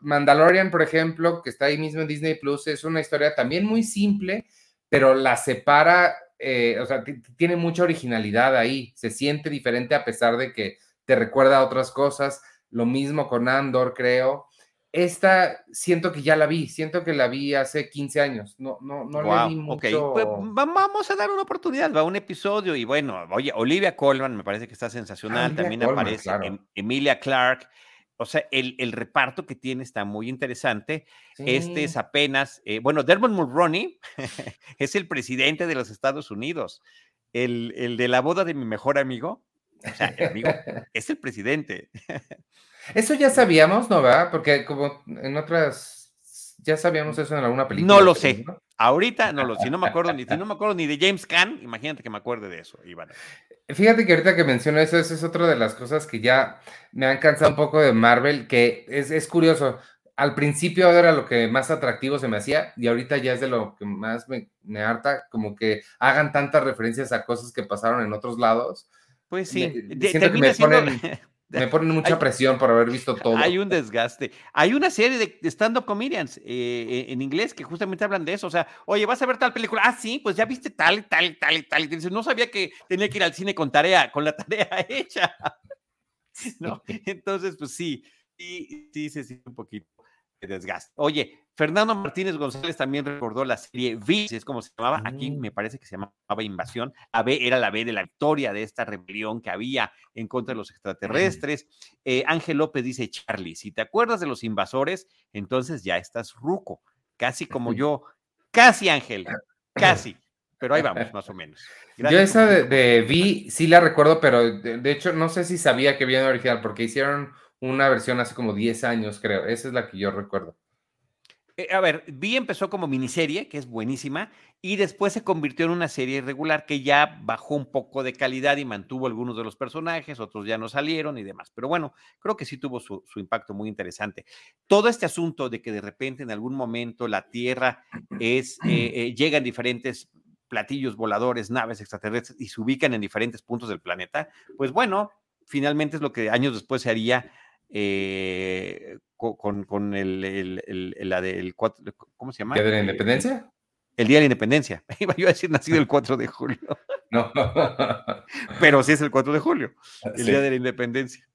Mandalorian, por ejemplo, que está ahí mismo en Disney Plus, es una historia también muy simple, pero la separa, eh, o sea, tiene mucha originalidad ahí, se siente diferente a pesar de que te recuerda a otras cosas. Lo mismo con Andor, creo. Esta siento que ya la vi, siento que la vi hace 15 años, no, no, no le vi mucho. Pues, vamos a dar una oportunidad, va un episodio y bueno, oye, Olivia Colman me parece que está sensacional, también aparece Emilia Clark, o sea, el, el, reparto que tiene está muy interesante. Este es apenas, eh, bueno, Dermot Mulroney es el presidente de los Estados Unidos, el, el, de la boda de mi mejor amigo, o sea, el amigo es el presidente. Eso ya sabíamos, ¿no? ¿verdad? Porque como en otras, ya sabíamos eso en alguna película. No lo sé. Ahorita no lo sé. Si no me acuerdo ni, si no me acuerdo ni de James Caan, imagínate que me acuerde de eso, Iván. Fíjate que ahorita que menciono eso, eso es otra de las cosas que ya me han cansado un poco de Marvel, que es, es curioso. Al principio era lo que más atractivo se me hacía y ahorita ya es de lo que más me, me harta, como que hagan tantas referencias a cosas que pasaron en otros lados. Pues sí, me, siento que me ponen, me ponen mucha hay, presión por haber visto todo. Hay un desgaste. Hay una serie de, stand-up comedians eh, eh, en inglés que justamente hablan de eso. O sea, oye, vas a ver tal película. Ah, sí, pues ya viste tal, tal, tal y tal. Y dices, no sabía que tenía que ir al cine con tarea, con la tarea hecha. ¿No? Entonces, pues sí, sí, sí, se siente un poquito desgaste. Oye, Fernando Martínez González también recordó la serie V, es como se llamaba, aquí me parece que se llamaba Invasión. La B era la B de la victoria de esta rebelión que había en contra de los extraterrestres. Eh, Ángel López dice, Charlie, si te acuerdas de los invasores, entonces ya estás ruco, casi como yo, casi Ángel, casi. Pero ahí vamos, más o menos. Gracias yo esa de, de Vi sí la recuerdo, pero de, de, hecho no sé si sabía que viene original, porque hicieron una versión hace como 10 años, creo. Esa es la que yo recuerdo. Eh, a ver, Vi empezó como miniserie, que es buenísima, y después se convirtió en una serie regular que ya bajó un poco de calidad y mantuvo algunos de los personajes, otros ya no salieron y demás. Pero bueno, creo que sí tuvo su, impacto muy interesante. Todo este asunto de que de repente en algún momento la Tierra es, eh, eh, llega en diferentes platillos voladores, naves extraterrestres y se ubican en diferentes puntos del planeta, pues bueno, finalmente es lo que años después se haría eh, con, con el, el, el, la del 4, ¿cómo se llama? ¿Día de la Independencia? El Día de la Independencia. Iba yo a decir nacido el 4 de julio. No. Pero sí es el 4 de julio, el sí. Día de la Independencia.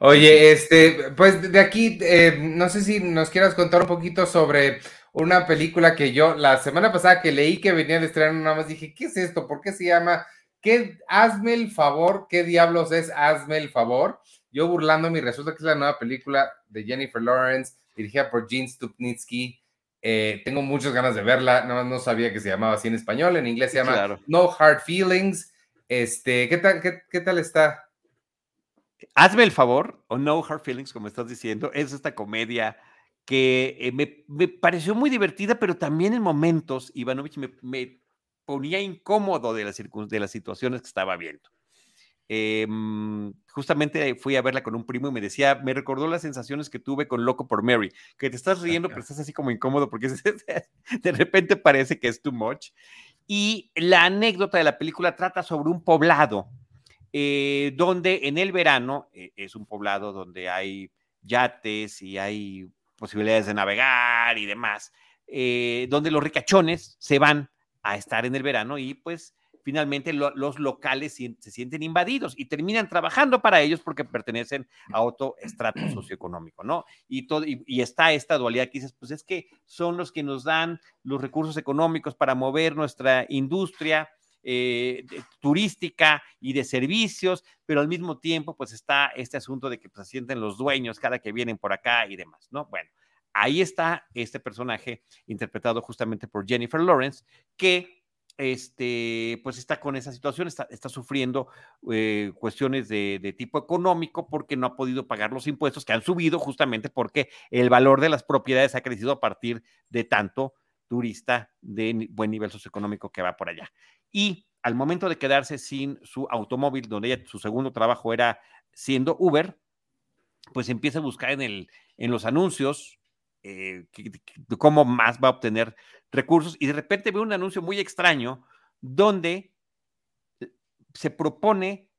Oye, este, pues de aquí, eh, no sé si nos quieras contar un poquito sobre una película que yo la semana pasada que leí que venía de estrenar, nada más dije, ¿qué es esto? ¿Por qué se llama? ¿Qué, hazme el favor, ¿qué diablos es Hazme el favor? Yo burlándome, resulta que es la nueva película de Jennifer Lawrence, dirigida por Gene Stupnitsky. Eh, tengo muchas ganas de verla, nada más no sabía que se llamaba así en español, en inglés se llama claro. No Hard Feelings. Este, ¿qué tal, qué, qué tal está? Hazme el favor, o No Hard Feelings, como estás diciendo, es esta comedia que eh, me, me, pareció muy divertida, pero también en momentos, Ivanovich me, me ponía incómodo de las, de las situaciones que estaba viendo. Eh, justamente fui a verla con un primo y me decía, me recordó las sensaciones que tuve con Loco por Mary, que te estás riendo, pero estás así como incómodo porque de repente parece que es too much. Y la anécdota de la película trata sobre un poblado, eh, donde en el verano eh, es un poblado donde hay yates y hay posibilidades de navegar y demás, eh, donde los ricachones se van a estar en el verano y pues finalmente lo, los locales se sienten invadidos y terminan trabajando para ellos porque pertenecen a otro estrato socioeconómico, ¿no? Y, todo, y, y, está esta dualidad que dices, pues es que son los que nos dan los recursos económicos para mover nuestra industria. Eh, de, turística y de servicios, pero al mismo tiempo, pues está este asunto de que pues, se sienten los dueños cada que vienen por acá y demás, ¿no? Bueno, ahí está este personaje interpretado justamente por Jennifer Lawrence, que este, pues está con esa situación, está, está sufriendo eh, cuestiones de, tipo económico porque no ha podido pagar los impuestos que han subido justamente porque el valor de las propiedades ha crecido a partir de tanto turista de buen nivel socioeconómico que va por allá. Y al momento de quedarse sin su automóvil, donde ella, su segundo trabajo era siendo Uber, pues empieza a buscar en, el, en los anuncios eh, cómo más va a obtener recursos y de repente ve un anuncio muy extraño donde se propone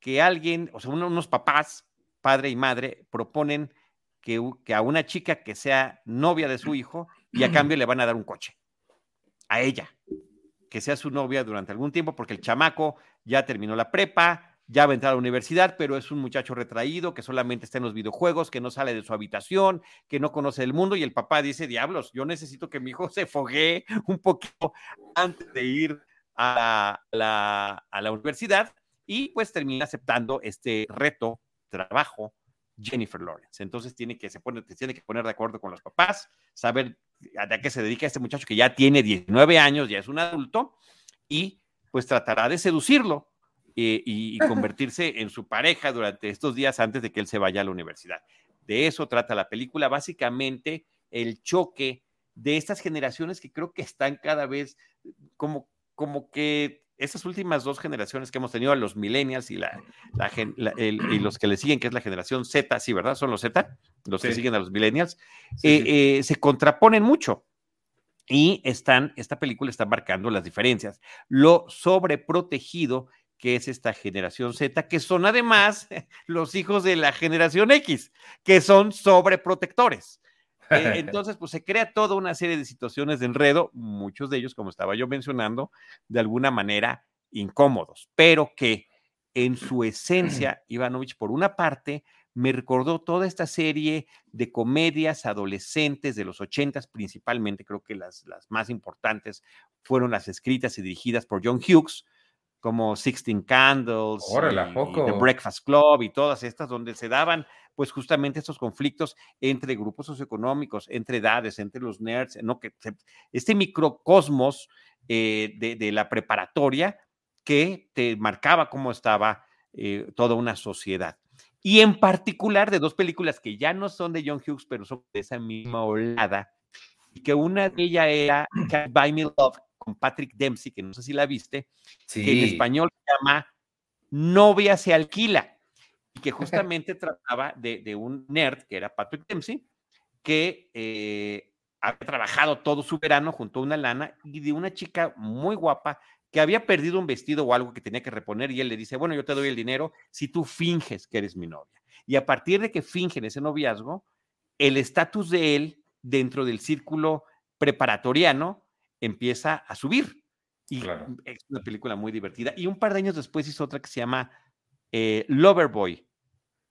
que alguien, o sea, unos papás, padre y madre, proponen que, que, a una chica que sea novia de su hijo y a cambio le van a dar un coche. A ella. Que sea su novia durante algún tiempo porque el chamaco ya terminó la prepa, ya va a entrar a la universidad, pero es un muchacho retraído que solamente está en los videojuegos, que no sale de su habitación, que no conoce el mundo y el papá dice, diablos, yo necesito que mi hijo se foguee un poquito antes de ir a la, a la universidad y pues termina aceptando este reto, trabajo, Jennifer Lawrence. Entonces tiene que, se tiene que poner de acuerdo con los papás, saber a qué se dedica este muchacho que ya tiene 19 años, ya es un adulto, y pues tratará de seducirlo eh, y, convertirse en su pareja durante estos días antes de que él se vaya a la universidad. De eso trata la película, básicamente el choque de estas generaciones que creo que están cada vez como, como que estas últimas dos generaciones que hemos tenido, los millennials y, la, y los que le siguen, que es la generación Z, sí, ¿verdad? Son los Z, los que siguen a los millennials, eh, eh, se contraponen mucho. Y están, esta película está marcando las diferencias. Lo sobreprotegido que es esta generación Z, que son además los hijos de la generación X, que son sobreprotectores. Eh, entonces, pues se crea toda una serie de situaciones de enredo, muchos de ellos, como estaba yo mencionando, de alguna manera incómodos, pero que en su esencia, Ivanovich, por una parte, me recordó toda esta serie de comedias adolescentes de los ochentas, principalmente, creo que las, las más importantes fueron las escritas y dirigidas por John Hughes, como Sixteen Candles, y, The Breakfast Club y todas estas, donde se daban pues justamente estos conflictos entre grupos socioeconómicos, entre edades, entre los nerds, ¿no? Que este microcosmos eh, de, la preparatoria que te marcaba cómo estaba eh, toda una sociedad. Y en particular de dos películas que ya no son de John Hughes, pero son de esa misma olada, y que una de ellas era Can't Buy Me Love, con Patrick Dempsey, que no sé si la viste, que en español se llama Novia se alquila, y que justamente trataba de, un nerd, que era Patrick Dempsey, que eh, había trabajado todo su verano junto a una lana y de una chica muy guapa que había perdido un vestido o algo que tenía que reponer y él le dice, bueno, yo te doy el dinero si tú finges que eres mi novia. Y a partir de que fingen ese noviazgo, el estatus de él dentro del círculo preparatoriano empieza a subir. Y es una película muy divertida. Y un par de años después hizo otra que se llama eh, Loverboy,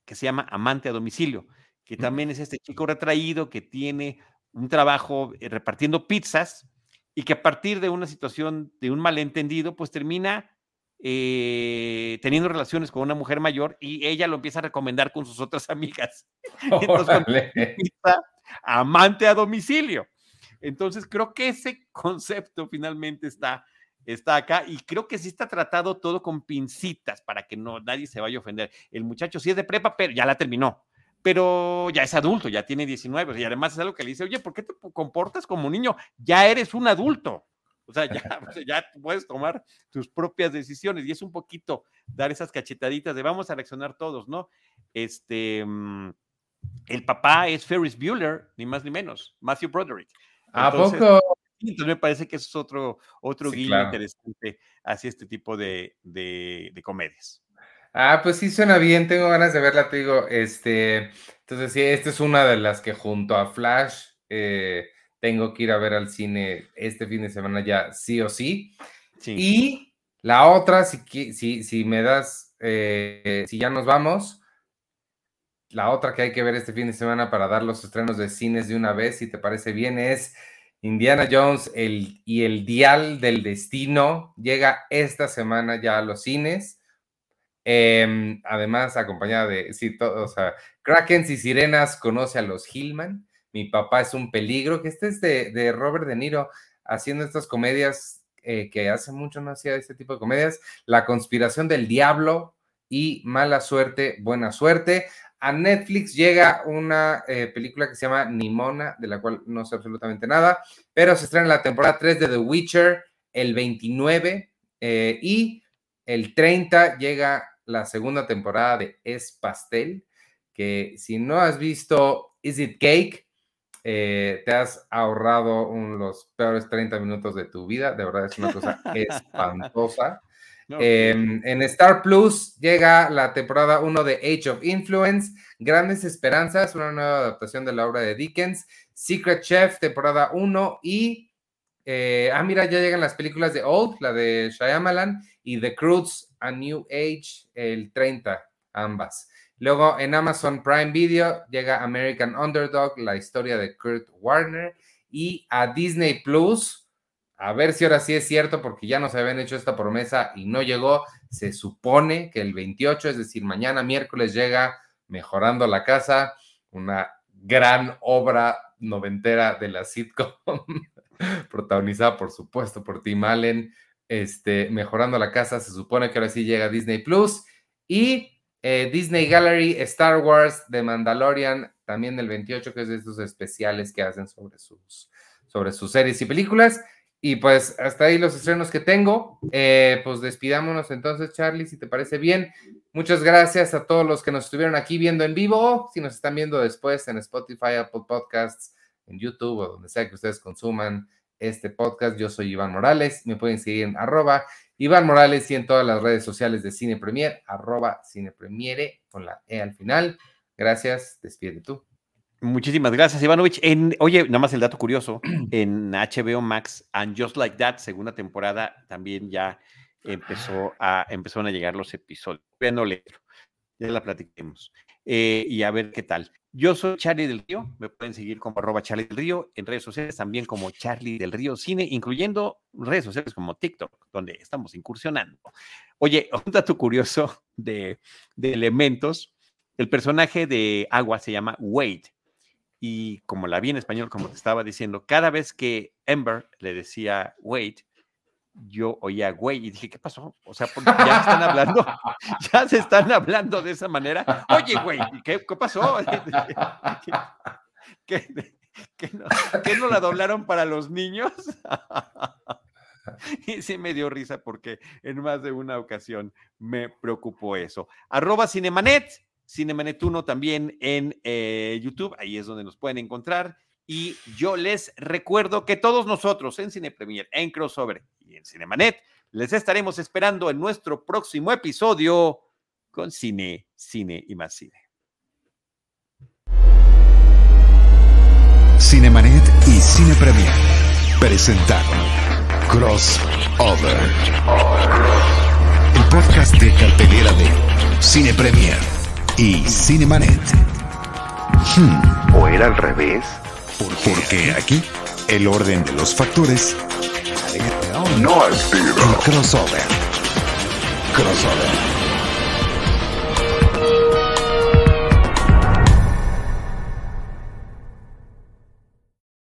que se llama Amante a domicilio, que también es este chico retraído que tiene un trabajo eh, repartiendo pizzas y que a partir de una situación de un malentendido, pues termina eh, teniendo relaciones con una mujer mayor y ella lo empieza a recomendar con sus otras amigas. Entonces, amante a domicilio. Entonces, creo que ese concepto finalmente está, está acá y creo que sí está tratado todo con pincitas para que no nadie se vaya a ofender. El muchacho sí es de prepa, pero ya la terminó. Pero ya es adulto, ya tiene 19 y además es algo que le dice, oye, ¿por qué te comportas como un niño? Ya eres un adulto. O sea, ya, ya puedes tomar tus propias decisiones y es un poquito dar esas cachetaditas de vamos a reaccionar todos, ¿no? Este, mm, el papá es Ferris Bueller, ni más ni menos, Matthew Broderick. ¿A poco? Entonces me parece que eso es otro, otro guiño interesante hacia este tipo de, de, comedias. Ah, pues sí suena bien, tengo ganas de verla, te digo, este, entonces sí, esta es una de las que junto a Flash eh, tengo que ir a ver al cine este fin de semana ya, sí o sí. Y la otra, si, si, si me das, eh, si ya nos vamos, la otra que hay que ver este fin de semana para dar los estrenos de cines de una vez, si te parece bien, es Indiana Jones el, y el Dial del Destino. Llega esta semana ya a los cines. Em, además, acompañada de, sí, todo, o sea, Krakens y Sirenas conoce a los Hillman. Mi papá es un peligro, que este es de, Robert De Niro, haciendo estas comedias eh, que hace mucho no hacía este tipo de comedias, La conspiración del diablo y Mala suerte, buena suerte. A Netflix llega una eh, película que se llama Nimona, de la cual no sé absolutamente nada, pero se estrena la temporada 3 de The Witcher el 29 eh, y el 30 llega la segunda temporada de Es Pastel, que si no has visto Is It Cake, eh, te has ahorrado los peores 30 minutos de tu vida, de verdad es una cosa espantosa. Em, en Star Plus llega la temporada 1 de Age of Influence, Grandes Esperanzas, una nueva adaptación de la obra de Dickens, Secret Chef, temporada 1 y, eh, ah, mira, ya llegan las películas de Old, la de Shyamalan, y The Croods, A New Age, el 30, ambas. Luego en Amazon Prime Video llega American Underdog, la historia de Kurt Warner, y a Disney Plus, a ver si ahora sí es cierto, porque ya nos habían hecho esta promesa y no llegó. Se supone que el 28, es decir, mañana miércoles llega Mejorando la Casa, una gran obra noventera de la sitcom, protagonizada por supuesto por Tim Allen. Este, Mejorando la Casa, se supone que ahora sí llega Disney Plus y eh, Disney Gallery, Star Wars, The Mandalorian, también del 28, que es de estos especiales que hacen sobre sus, sobre sus series y películas. Y pues hasta ahí los estrenos que tengo. Eh, pues despidámonos entonces, Charlie, si te parece bien. Muchas gracias a todos los que nos estuvieron aquí viendo en vivo, si nos están viendo después en Spotify, Apple Podcasts, en YouTube o donde sea que ustedes consuman este podcast. Yo soy Iván Morales. Me pueden seguir en arroba Iván Morales y en todas las redes sociales de Cine Premier, arroba Cine Premiere con la E al final. Gracias. Despide tú. Muchísimas gracias, Ivanovich. En, oye, nada más el dato curioso, en HBO Max and Just Like That, segunda temporada, también ya empezó a, empezaron a llegar los episodios. Ya no ya la platiquemos. Eh, y a ver qué tal. Yo soy Charlie del Río, me pueden seguir como arroba Charlie del Río, en redes sociales también como Charlie del Río Cine, incluyendo redes sociales como TikTok, donde estamos incursionando. Oye, un dato curioso de, de elementos, el personaje de Agua se llama Wade y como la vi en español, como te estaba diciendo, cada vez que Ember le decía Wade, yo oía güey y dije, ¿qué pasó? O sea, ya están hablando, ya se están hablando de esa manera. Oye, güey, ¿qué, qué pasó? ¿Qué, qué, no, la doblaron para los niños? Y sí me dio risa porque en más de una ocasión me preocupó eso. Arroba Cinemanet, Cinemanet 1 también en eh, YouTube, ahí es donde nos pueden encontrar. Y yo les recuerdo que todos nosotros en Cine Premier, en Crossover en Cinemanet, les estaremos esperando en nuestro próximo episodio con Cine, Cine y más Cine. Cinemanet y Cine Premier presentaron Crossover, el podcast de cartelera de Cine Premier y Cinemanet. Hmm. ¿O era al revés? Porque aquí el orden de los factores no es el crossover. Crossover.